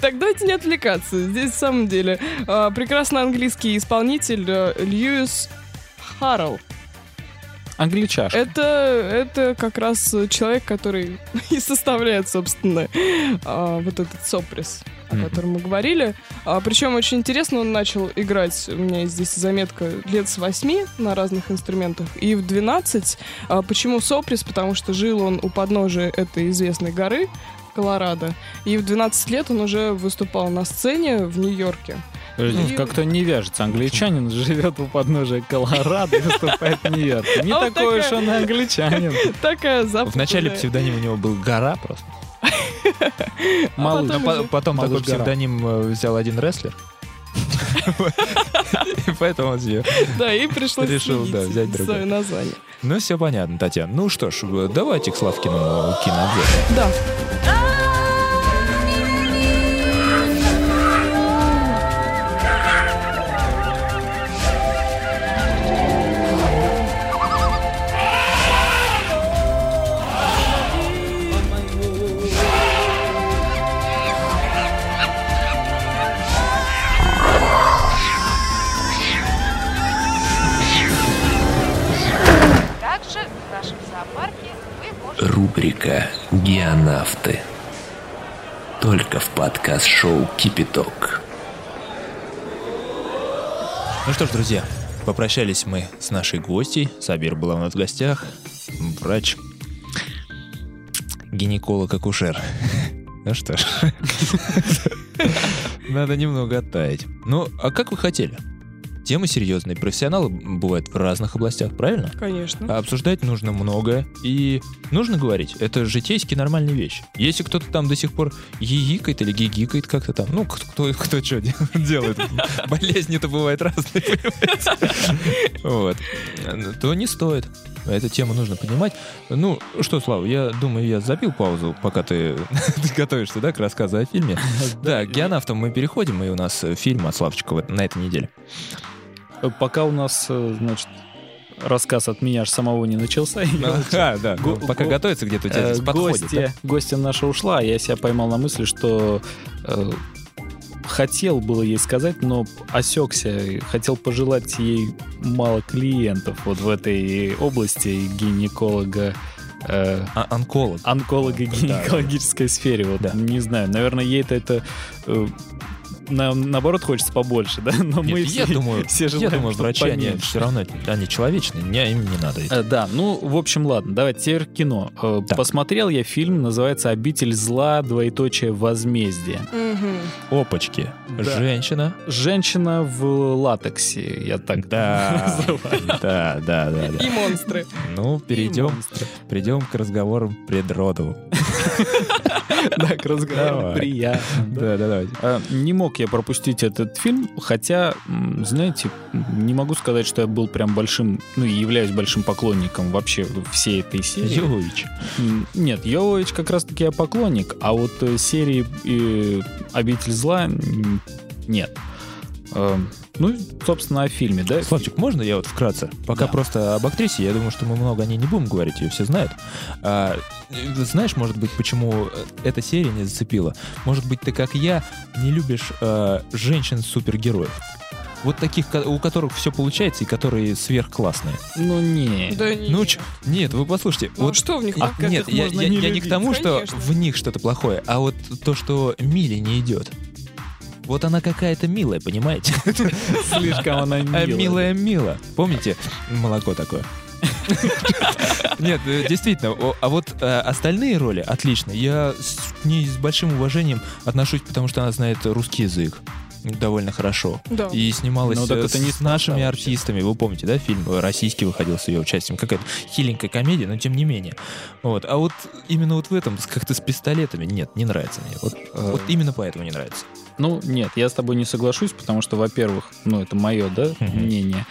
Так, давайте не отвлекаться. Здесь, в самом деле, э, прекрасный английский исполнитель э, Льюис Харрелл. Англичашка. Это, это как раз человек, который и составляет, собственно, а, вот этот сопресс, о котором мы говорили. А, причем очень интересно, он начал играть, у меня здесь заметка, лет с 8 на разных инструментах, и в 12. А, почему сопресс? Потому что жил он у подножия этой известной горы, Колорадо. И в 12 лет он уже выступал на сцене в Нью-Йорке. Подождите, И- Как-то не вяжется. Англичанин живет у подножия Колорадо и выступает в Нью-Йорке. Не А такой уж он и англичанин. Такая запутанная. псевдоним у него был Гора просто. Малыш. потом такой псевдоним э, взял один рестлер. И поэтому он себе... Да, и пришлось Решил, да, взять другое. свое название. Ну, все понятно, Татьяна. Ну что ж, давайте к Славкиному кинообзору. Да. Рубрика «Геонавты». Только в подкаст-шоу «Кипяток». Ну что ж, друзья, попрощались мы с нашей гостьей. Сабир была у нас в гостях. Врач. Гинеколог-акушер. Ну что ж. Надо немного оттаять. Ну, а как вы хотели? Темы серьезные. Профессионалы бывают в разных областях, правильно? Конечно. А обсуждать нужно многое. И нужно говорить. Это житейски нормальная вещь. Если кто-то там до сих пор гигикает или гигикает как-то там, ну, кто, кто что делает. Болезни-то бывают разные, понимаете? Вот. То не стоит. Эту тему нужно поднимать. Ну, что, Слава, я думаю, я забил паузу, пока ты готовишься, да, к рассказу о фильме. Да, к геонавтам мы переходим, и у нас фильм от Славчика на этой неделе. Пока у нас, э, значит, рассказ от меня аж самого не начался. вот А, да, Го- пока го- готовится где-то у тебя Э, здесь подходит. да? гостья, наша ушла, я себя поймал на мысли, что э, хотел было ей сказать, но осекся, хотел пожелать ей мало клиентов вот в этой области гинеколога, э, А- онколог. онколого-гинекологической сфере. Вот, Да. Не знаю, наверное, ей-то это э, на- наоборот хочется побольше, да? Но мы Нет, я все, думаю, все я желаем, думаю, врачи, они все равно, они человечные, не, им не надо. это. Да, ну, в общем, ладно, давайте теперь кино. Э, Так. Посмотрел я фильм, называется «Обитель зла. Двоеточие возмездие». Мгм. Опачки. Да. Женщина. Женщина в латексе, я так Да, называю. да, да, да, да. И монстры. Ну, перейдем, перейдем к разговорам предродовым. Да, к разговору Давай. приятно. да. Да, да, давайте. А, Не мог я пропустить этот фильм, хотя, знаете, не могу сказать, что я был прям большим, ну, являюсь большим поклонником вообще всей этой серии. Йович. М, Нет, Йовович как раз-таки я поклонник, а вот э, серии э, «Обитель зла» нет. Ну, собственно, о фильме, да? Славчик, можно я вот вкратце? Пока Да. просто об актрисе, я думаю, что мы много о ней не будем говорить, ее все знают. А, э, знаешь, может быть, почему э, эта серия не зацепила? Может быть, ты, как я, не любишь э, женщин-супергероев? Вот таких, у которых все получается и которые сверхклассные. Ну, не. Да не. Ну, ч- нет, вы послушайте. Ну, вот что в них А, плохого? нет, их я, можно я- не я не к тому, что Конечно. в них что-то плохое, а вот то, что Миле не идет. Вот она какая-то милая, понимаете? Слишком она А милая. Милая Мила. Помните? Молоко такое. Нет, э, действительно. А вот э, остальные роли отлично. Я с- к ней с большим уважением отношусь, потому что она знает русский язык довольно хорошо. Да. И снималась Ну, так э, это не с нашими вообще. артистами. Вы помните, да, фильм э, российский выходил с ее участием. Какая-то хиленькая комедия, но тем не менее. Вот. А вот именно вот в этом, как-то с пистолетами, нет, не нравится мне. Вот, Э, вот именно поэтому не нравится. Ну, нет, я с тобой не соглашусь, потому что, во-первых, ну, это мое, да, мнение.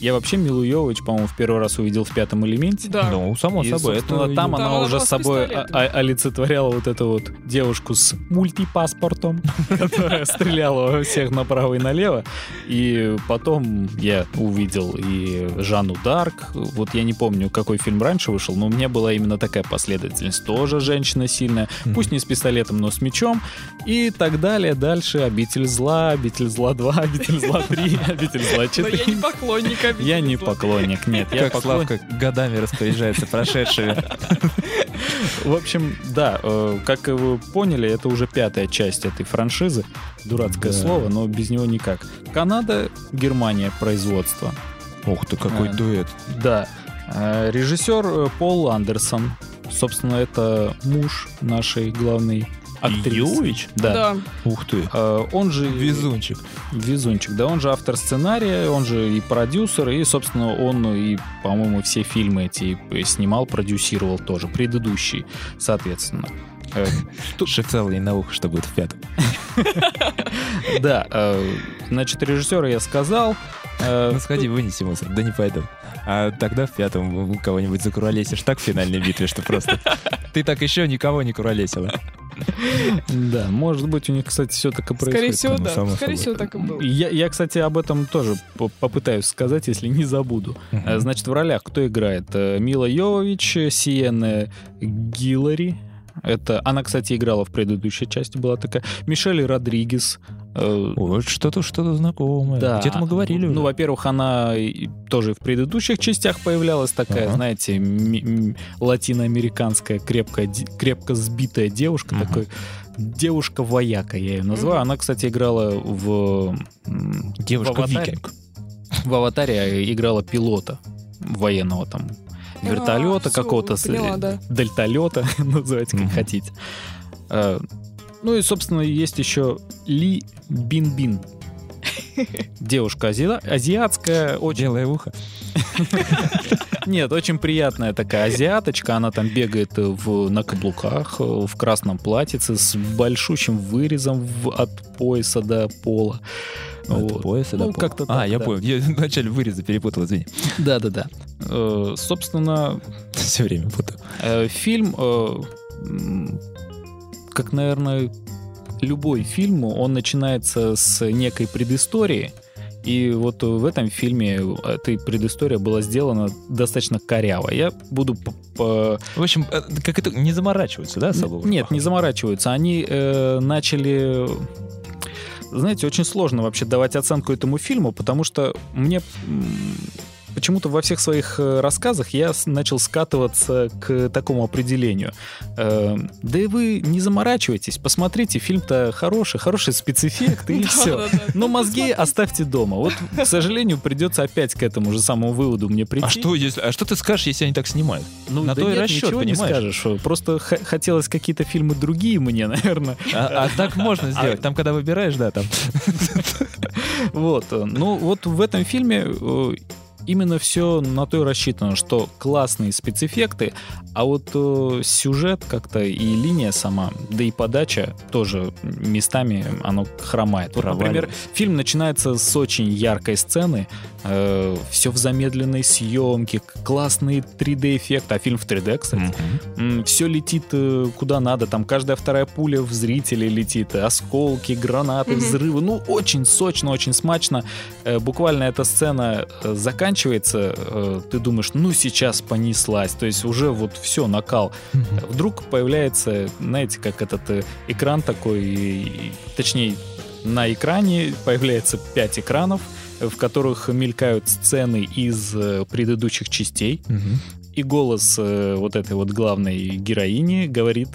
Я вообще Милу Йовович, по-моему, в первый раз увидел в пятом элементе. Да. Ну, само И, собой. это там Там она уже с собой о- о- олицетворяла вот эту вот девушку с мультипаспортом, которая стреляла во всех направо и налево. И потом я увидел и Жанну Дарк. Вот я не помню, какой фильм раньше вышел, но у меня была именно такая последовательность. Тоже женщина сильная, пусть не с пистолетом, но с мечом. И так далее. Дальше «Обитель зла», «Обитель зла 2», «Обитель зла 3», «Обитель зла Но 4». я не поклонник Я не поклонник, нет. Я Как Славка годами распоряжается прошедшими. В общем, да, э, как вы поняли, это уже пятая часть этой франшизы. Дурацкое Да. слово, но без него никак. Канада, Германия производство. Ух ты, какой А. дуэт. Да. Э, Режиссер э, Пол Андерсон. Собственно, это муж нашей главной актрисы. Йович? Да. Да. Ух ты. Э, Он же... Везунчик. Везунчик, да, он же автор сценария, он же и продюсер, и, собственно, он и, по-моему, все фильмы эти снимал, продюсировал тоже, предыдущие, соответственно. Э, Шефцел не на ухо, что будет в пятом. Да, э, значит, режиссера я сказал. Э, Ну сходи, вынеси мусор. Да не пойду. А тогда в пятом кого-нибудь закуролесишь так в финальной битве, что просто... Ты так еще никого не куролесила. Да, может быть, у них, кстати, все так и Скорее происходит. всего, ну, да. само Скорее собой. всего, так и было. Я, я, кстати, об этом тоже по- попытаюсь сказать, если не забуду. Э, Значит, в ролях кто играет? Э, Мила Йовович, Сиена Гиллари. Это, она, кстати, играла в предыдущей части, была такая. Мишель Родригес. Э, Вот что-то, что-то знакомое. Да. Где-то мы говорили. Ну, уже. во-первых, она тоже в предыдущих частях появлялась такая, Ага. знаете, ми- м- латиноамериканская крепко, ди- крепко сбитая девушка, Мгм. такой девушка-вояка, я ее называю. Мгм. Она, кстати, играла в... м, в «Аватаре». Девушка-викинг. В «Аватаре» играла пилота военного там вертолета А, какого-то, с- поняла, да. дельталета, называйте как хотите. Э, Ну и, собственно, есть еще Ли Бин-Бин. Девушка ази- азиатская, очень... Белое ухо. Нет, очень приятная такая азиаточка. Она там бегает в, на каблуках, в красном платьице с большущим вырезом в- от пояса до пола. От Вот. пояса до Ну, пола. как-то А, так, я да. понял. Я вначале выреза перепутал, извини. Да-да-да. Э, Собственно, Все время путаю. Э, Фильм, э, как, наверное, любой фильм, он начинается с некой предыстории. И вот в этом фильме эта предыстория была сделана достаточно коряво. Я буду по- В общем, как это, не заморачиваются, да, особо? Нет, не заморачиваются. Они э, начали... Знаете, очень сложно вообще давать оценку этому фильму, потому что мне почему-то во всех своих э, рассказах я начал скатываться к такому определению. Э, да и вы не заморачивайтесь, посмотрите, фильм-то хороший, хороший спецэффекты и все. Но мозги оставьте дома. Вот, к сожалению, придется опять к этому же самому выводу мне прийти. А что, если, а что ты скажешь, если они так снимают? Ну, на да то и расчет, ничего не скажешь. Просто хотелось какие-то фильмы другие мне, наверное. А, а так можно сделать. Там, когда выбираешь, да, там. Вот. э, Ну, вот в этом фильме э, именно все на то и рассчитано, что классные спецэффекты, а вот э, сюжет как-то и линия сама, да и подача тоже местами оно хромает. Вот, например, фильм начинается с очень яркой сцены, все в замедленной съемке, к- классные 3D-эффекты, а фильм в 3D, кстати. все летит э, куда надо, там каждая вторая пуля в зрителей летит, осколки, гранаты, Мгм. взрывы, ну очень сочно, очень смачно. Э, Буквально эта сцена э, заканчивается, э, ты думаешь, ну сейчас понеслась, то есть уже вот все, накал. Вдруг появляется, знаете, как этот э, экран такой, и- и- точнее, на экране появляется пять экранов, в которых мелькают сцены из э, предыдущих частей. Мгм. И голос э, вот этой вот главной героини говорит,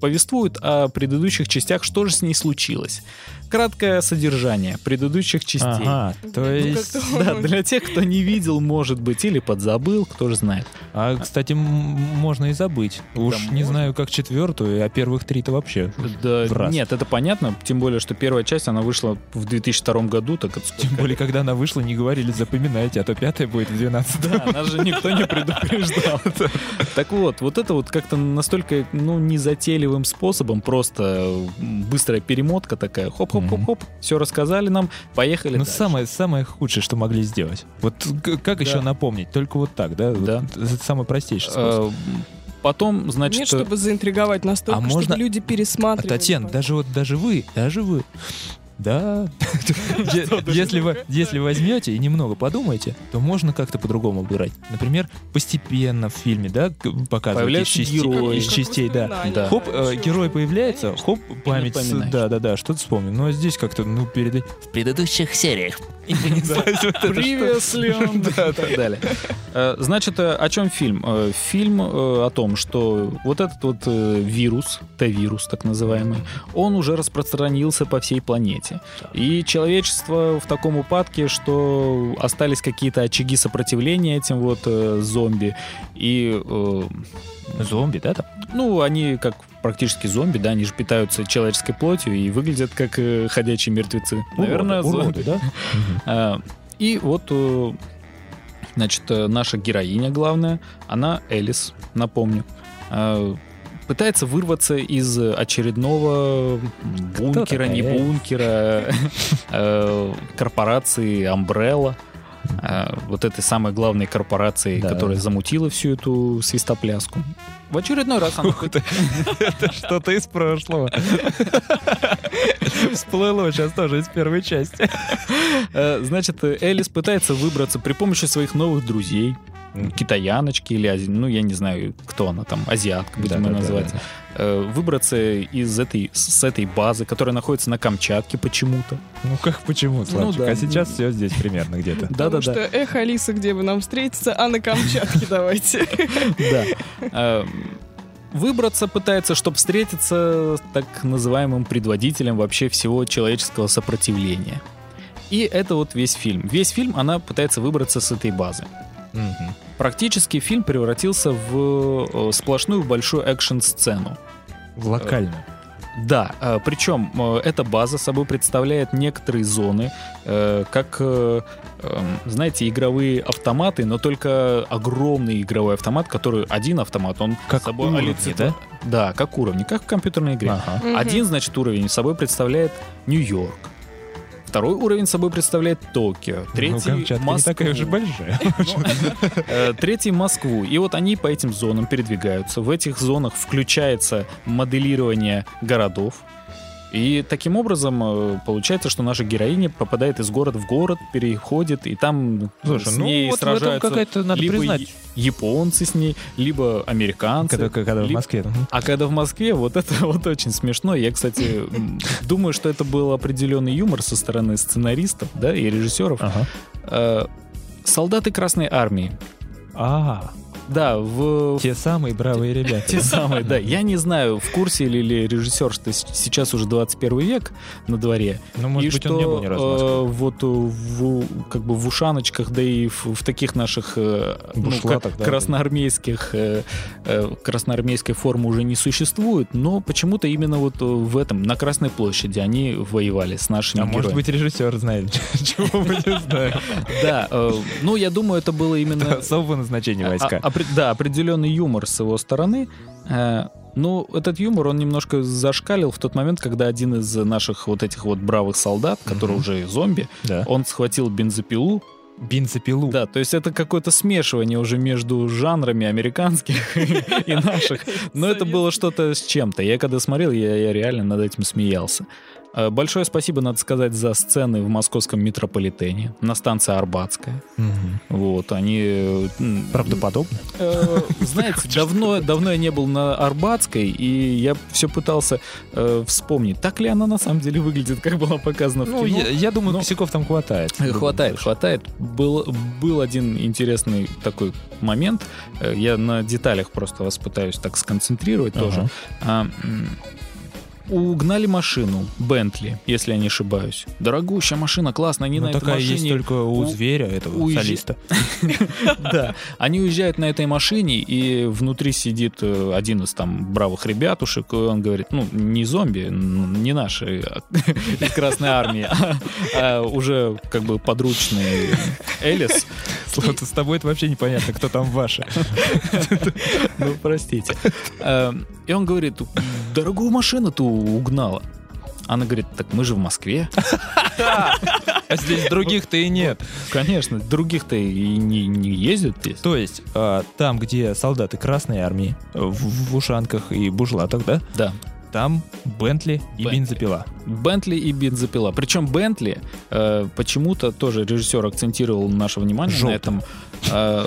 повествует о предыдущих частях, что же с ней случилось. Краткое содержание предыдущих частей. Ага, то Ну, есть... как-то Да, для тех, кто не видел, может быть, или подзабыл, кто же знает. А, кстати, можно и забыть. Уж не можно. знаю, как четвертую, а первых три-то вообще. Да, нет, это понятно, тем более, что первая часть, она вышла в 2002 году, так это Тем более, когда она вышла, не говорили, запоминайте, а то пятая будет в 12 Да, нас же никто не предупреждал. Так вот, вот это вот как-то настолько, ну, незатейливым способом, просто быстрая перемотка такая, хоп-хоп-хоп-хоп, все рассказали нам, поехали Ну, дальше. самое, самое худшее, что могли сделать. Вот как Да. еще напомнить? Только вот так, да? Вот Да. это самый простейший способ. Э, Потом, значит, Нет, чтобы заинтриговать настолько, А можно- чтобы люди А, пересматривали. Татьяна, даже вот даже вы, даже вы. Да. Если вы, если возьмете и немного подумаете, то можно как-то по-другому выбирать. Например, постепенно в фильме, да, Появляются из частей, герои. из частей, да. Да. Хоп, э, герой появляется, хоп, память, да, да, да, что-то вспомнил. Ну а здесь как-то, ну перед в предыдущих сериях. Previously on, и так далее. Э, Значит, э, о чем фильм? Фильм о том, что вот этот вот вирус, Т-вирус так называемый, он уже распространился по всей планете. И человечество в таком упадке, что остались какие-то очаги сопротивления этим вот э, зомби. И э, Зомби, да, там? ну, они как практически зомби, да, они же питаются человеческой плотью и выглядят как э, ходячие мертвецы. Наверное, Уроды, зомби. да? А, И вот, э, значит, э, наша героиня главная, она Элис, напомню, а, пытается вырваться из очередного бункера, не бункера, э, корпорации Umbrella. а, Вот этой самой главной корпорации, Да, которая да. замутила всю эту свистопляску. В очередной раз она это что-то из прошлого. Всплыло сейчас тоже из первой части. Э, Значит, э, Элис пытается выбраться при помощи своих новых друзей. Китаяночки или ну я не знаю, кто она там, азиатка, будем ее Да-да-да, называть. да. Э, Выбраться из этой, с этой базы, которая находится на Камчатке почему-то. Ну как почему, Славчик? да. А сейчас все здесь примерно где-то. Потому что, Да-да-да. эх, Алиса, где вы нам встретиться, а на Камчатке давайте. Да. Э, Выбраться пытается, чтобы встретиться с так называемым предводителем вообще всего человеческого сопротивления. И это вот весь фильм. Весь фильм она пытается выбраться с этой базы. Мгм. Практически фильм превратился в э, сплошную большую экшн-сцену. В локальную. Да, э, причем э, эта база собой представляет некоторые зоны, э, как, э, эм, знаете, игровые автоматы, но только огромный игровой автомат, который один автомат, он Как собой уровни, олицетв- да? Да, как уровни, как в компьютерной игре. Ага. Мгм. Один, значит, уровень собой представляет Нью-Йорк. Второй уровень собой представляет Токио. Ну, Третий Камчатка не Москву. такая уже большая. Э, Третий Москву. И вот они по этим зонам передвигаются. В этих зонах включается моделирование городов. И таким образом э, получается, что наша героиня попадает из города в город, переходит, и там Слушай, с ну ней вот в сражаются какая-то, надо либо признать. японцы с ней, либо американцы. Когда, когда в либо- Москве. мгм. А когда в Москве, вот это вот очень смешно. Я, кстати, думаю, что это был определенный юмор со стороны сценаристов, да, и режиссеров. Ага. Э, Солдаты Красной Армии. А, Да, в те самые бравые ребята. те самые, да. Я не знаю, в курсе ли, ли режиссер, что сейчас уже 21 век на дворе. Ну, может и быть, что он не был ни разу э, вот в, как бы в ушаночках, да и в, в таких наших э, ну, Бушлатах, ка- да. красноармейских э, э, красноармейской формы уже не существует, но почему-то именно вот э, в этом, на Красной площади они воевали с нашими А может героями. быть, режиссер знает, чего мы не знаем. Да, э, ну я думаю, это было именно... Особого назначения войска. Да, определенный юмор с его стороны. Э, ну, этот юмор, он немножко зашкалил в тот момент, когда один из наших вот этих вот бравых солдат, который Мгм. уже зомби, Да. он схватил бензопилу. Бензопилу. Да, то есть это какое-то смешивание уже между жанрами американских и наших. Но это было что-то с чем-то. Я когда смотрел, я реально над этим смеялся. Э, Большое спасибо, надо сказать, за сцены в московском метрополитене на станции Арбатская. Мгм. Вот, они... Правдоподобно. Э, Знаете, давно, давно я не был на Арбатской, и я все пытался э, вспомнить, так ли она на самом деле выглядит, как была показана в Ну, кино. я, я думаю, но- косяков там хватает. Хватает, хватает. Был, был один интересный такой момент. Э, Я на деталях просто вас пытаюсь так сконцентрировать Ага. тоже. А, угнали машину Бентли, если я не ошибаюсь. Дорогущая машина, классная, они Ну, на этой такая есть машине только у, у- зверя, этого уезжа- солиста. Да, они уезжают на этой машине, и внутри сидит э, один из там бравых ребятушек, и он говорит, ну, не зомби, не наши из Красной Армии, а, а уже как бы подручный Элис. Слушай, с тобой это вообще непонятно, кто там ваши. Ну, простите. И он говорит, дорогую машину ты угнала. Она говорит, так мы же в Москве. А здесь других-то и нет. Конечно, других-то и не, не ездят здесь. То есть, а, там, где солдаты Красной Армии, в, в ушанках и бушлатах, да, Да. там Бентли и Бентли. бензопила. Бентли и бензопила. Причем Бентли э, почему-то тоже режиссер акцентировал наше внимание на Желтый. этом. Э,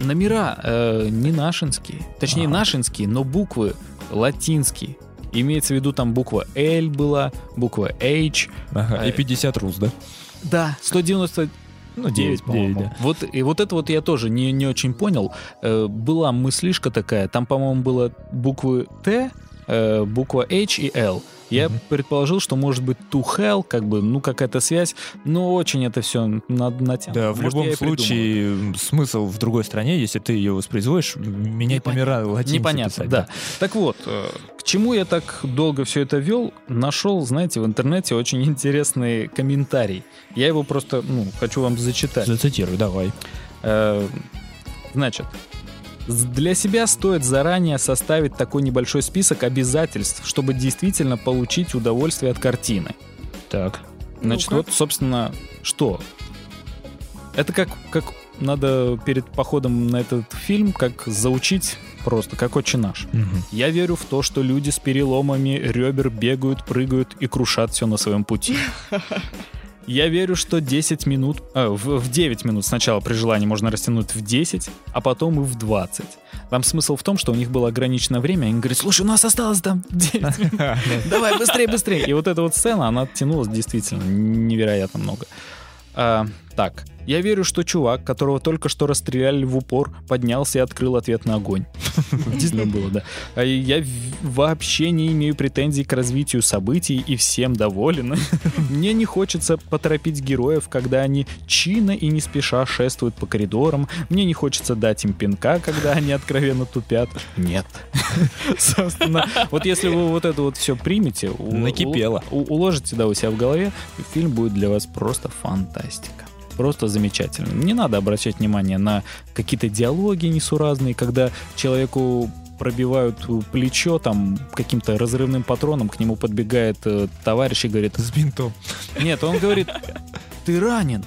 номера э, не нашинские. Точнее, Ага. нашинские, но буквы латинские. Имеется в виду там буква L была, буква H. Ага, и Э, 50 рус, да? Да, 190 Ну, 9, по-моему. да. Вот, и вот это вот я тоже не, не очень понял. Э, была мыслишка такая, там, по-моему, было буквы Т, э, буква H и L. Я Мгм. предположил, что может быть to hell, как бы, ну, какая-то связь, но очень это все натянуто. Да, в Может, любом придумал. случае м, смысл в другой стране, если ты ее воспроизводишь, менять номера латиницы Непонятно, писать, да. Так вот, э, к чему я так долго все это вел, нашел, знаете, в интернете очень интересный комментарий. Я его просто, ну, хочу вам зачитать. Зацитируй, давай. Э, Значит, для себя стоит заранее составить такой небольшой список обязательств, чтобы действительно получить удовольствие от картины. Так. Значит, Ну-ка. вот, собственно, что? Это как, как надо перед походом на этот фильм, как заучить просто, как отче наш. Мгм. Я верю в то, что люди с переломами ребер бегают, прыгают и крушат все на своем пути. Я верю, что 10 минут, а, в, в 9 минут сначала при желании можно растянуть в 10, а потом и в 20. Там смысл в том, что у них было ограниченное время, и они говорят, слушай, у нас осталось там 9 минут, давай быстрее, быстрее. И вот эта вот сцена, она тянулась действительно невероятно много. Так, я верю, что чувак, которого только что расстреляли в упор, поднялся и открыл ответный огонь. Действительно было, да. А Я вообще не имею претензий к развитию событий и всем доволен. Мне не хочется поторопить героев, когда они чинно и не спеша шествуют по коридорам. Мне не хочется дать им пинка, когда они откровенно тупят. Нет. Собственно, вот если вы вот это вот все примете, Накипело. уложите да, у себя в голове, фильм будет для вас просто фантастика. Просто замечательно. Не надо обращать внимание на какие-то диалоги несуразные, когда человеку пробивают плечо там каким-то разрывным патроном, к нему подбегает э, товарищ и говорит, С бинтом. нет, он говорит, ты ранен.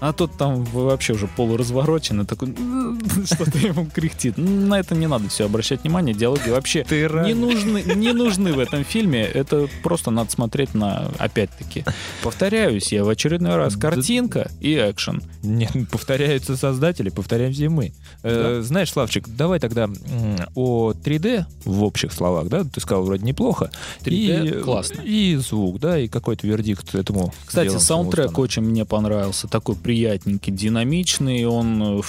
А тот там вообще уже полуразворочен и такой, что-то ему кряхтит. На это не надо все обращать внимание, диалоги вообще Ты не нужны, не нужны в этом фильме. Это просто надо смотреть на, опять-таки, повторяюсь я в очередной раз, картинка и экшен. Нет, повторяются создатели, повторяемся и мы. Э, знаешь, Славчик, давай тогда о 3D в общих словах, да? Ты сказал вроде неплохо. 3D и, классно. И звук, да, и какой-то вердикт этому. Кстати, саундтрек очень мне понравился. Такой приятненький, динамичный, он э,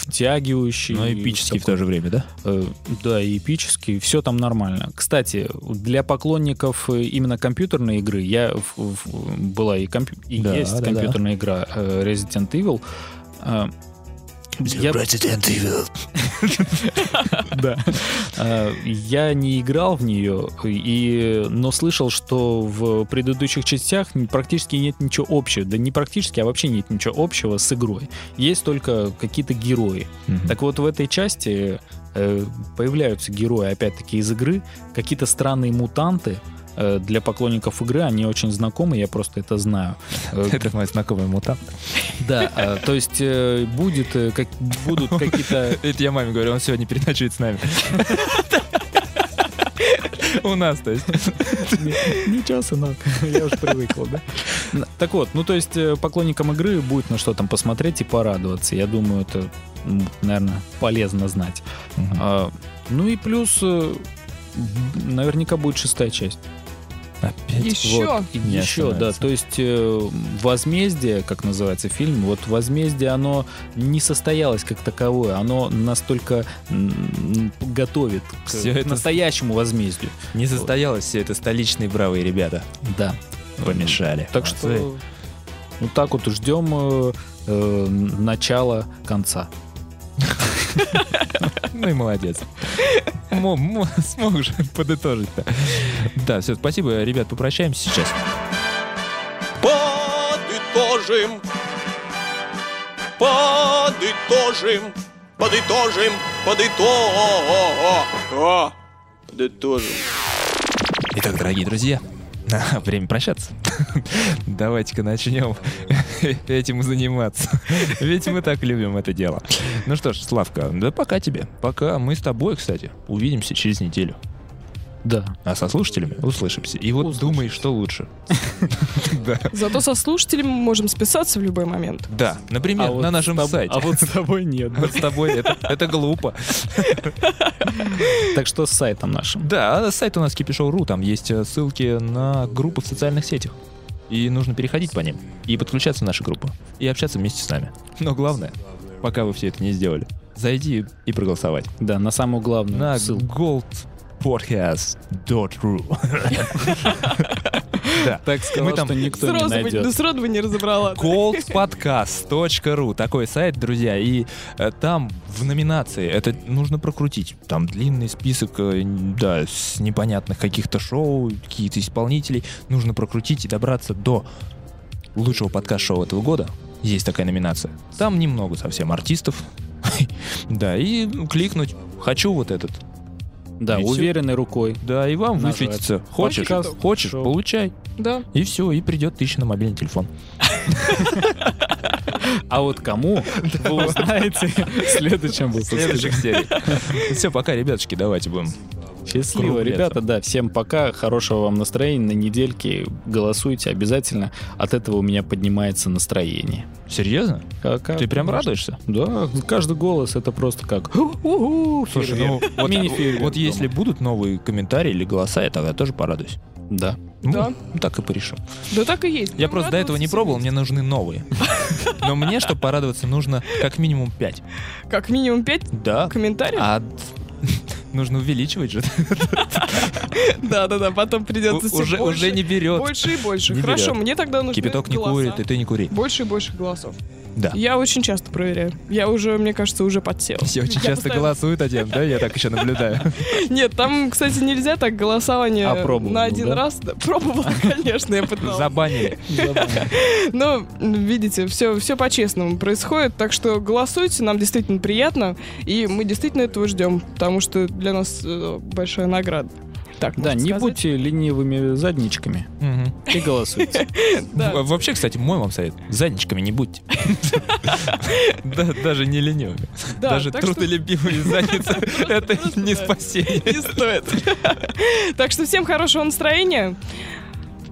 втягивающий. Но эпический в Такой, то же время, да? э, Да, и эпический. Все там нормально. Кстати, для поклонников э, именно компьютерной игры, я в- в- была и, компью- и Да, есть да, да. компьютерная игра э, Resident Evil. Э, Я, да. Э, Я не играл в нее, и, но слышал, что в предыдущих частях практически нет ничего общего. Да не практически, а вообще нет ничего общего с игрой. Есть только какие-то герои. Так вот, в этой части э, появляются герои, опять-таки, из игры, какие-то странные мутанты. Э, Для поклонников игры они очень знакомы, я просто это знаю. Э, Это мой знакомый мутант. Да, э, то есть будет, как, будут какие-то... Это я маме говорю, он сегодня переночует с нами. У нас, то есть. Ничего, сынок, я уже привыкла, да? Так вот, ну то есть поклонникам игры будет на что там посмотреть и порадоваться. Я думаю, это, наверное, полезно знать. А, Ну и плюс, наверняка будет шестая часть. Опять. Еще. Вот, еще, да. То есть э, возмездие, как называется фильм, вот возмездие, оно не состоялось как таковое, оно настолько м, готовит к, Всё к это- настоящему возмездию. Не состоялось все это столичные бравые ребята. Да. Помешали. Так Молодцы. что вот так вот ждем э, э, начала конца. Ну и молодец. Мо- мо- Смог же подытожить-то. Да, все, спасибо, ребят, попрощаемся сейчас. Подытожим. Подытожим. Подытожим. Подытожим. Подытожим. Итак, дорогие друзья, время прощаться. Давайте-ка начнем этим заниматься. Ведь мы так любим это дело. Ну что ж, Славка, да пока тебе. Пока мы с тобой, кстати, увидимся через неделю. Да. А со слушателями услышимся. И вот думай, что лучше. Да. Зато со слушателями мы можем списаться в любой момент. Да, например, А на нашем сайте. А вот с тобой нет. Вот с тобой это, это глупо. Так что с сайтом нашим. Да, а сайт у нас kipshow.ru, там есть э, ссылки на группы в социальных сетях. И нужно переходить по ним и подключаться в нашу группу. И общаться вместе с нами. Но главное, пока вы все это не сделали, зайди и проголосовать. Да, на самую главную На ссылку. goldpodcast.ru Да. Так сказал, Мы там что никто не Сразу бы, найдет. да сразу бы не разобрала. goldpodcast.ru Такой сайт, друзья. И э, там в номинации это нужно прокрутить. Там длинный список, э, да, с непонятных каких-то шоу, каких-то исполнителей. Нужно прокрутить и добраться до лучшего подкаст-шоу этого года. Есть такая номинация. Там немного совсем артистов. Да, и кликнуть «Хочу вот этот». Да, И уверенной рукой. Да, и вам Нажать. высветится. Хочешь, Подкаст, хочешь, шоу. получай. Да. И все, и придет тысяча на мобильный телефон. А вот кому, вы узнаете в следующем выпуске. следующих серий. Все, пока, ребятушки, давайте будем. Счастливо, ребята, да. Всем пока, хорошего вам настроения на недельке. Голосуйте обязательно. От этого у меня поднимается настроение. Серьезно? Как- Ты прям радуешься? Да, каждый голос это просто как Слушай, ну вот, вот если будут новые комментарии или голоса, я тогда тоже порадуюсь. Да. Ну, Да. ну, так и порешим. Да так и есть. Я Будем просто до этого не пробовал, мне нужны новые. Но мне, чтобы порадоваться, нужно как минимум 5. Как минимум 5 Да. комментариев? А нужно увеличивать же. Да-да-да, потом придется Уже, уже не берет. больше и больше. Хорошо, мне тогда нужны Кипяток не курит, и ты не кури. Больше и больше голосов. Да. Я очень часто проверяю. Я уже, мне кажется, уже подсел. Все очень Я часто постоянно- голосуют один, да? Я так еще наблюдаю. Нет, там, кстати, нельзя так голосование А пробовал, на один да? раз. Да, Пробовала, конечно, я пыталась. Забанили. Но, видите, все, все по-честному происходит, так что голосуйте, нам действительно приятно, и мы действительно этого ждем, потому что для нас э, большая награда. Так, Да, не сказать. будьте ленивыми задничками и голосуйте. Вообще, кстати, мой вам совет. Задничками не будьте. Да, Даже не ленивыми. Да, Даже трудолюбивые задницы — это просто, не спасение. Не стоит. Так что всем хорошего настроения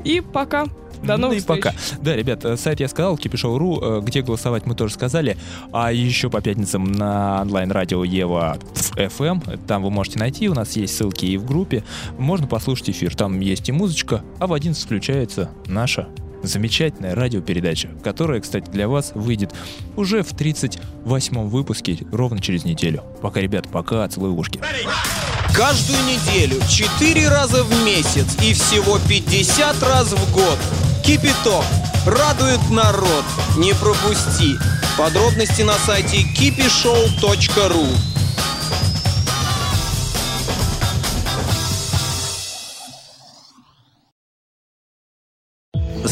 и пока. До Ну новых и встреч. пока. Да, ребят, э, сайт я сказал, kipshow.ru, э, где голосовать мы тоже сказали. А еще по пятницам на онлайн-радио Ева FM, там вы можете найти, у нас есть ссылки и в группе. Можно послушать эфир, там есть и музычка, а в 11 включается наша замечательная радиопередача, которая, кстати, для вас выйдет уже в 38-м выпуске, ровно через неделю. Пока, ребят, пока, целую ушки. Каждую неделю, 4 раза в месяц и всего 50 раз в год. Кипяток. Радует народ. Не пропусти. Подробности на сайте kipishow.ru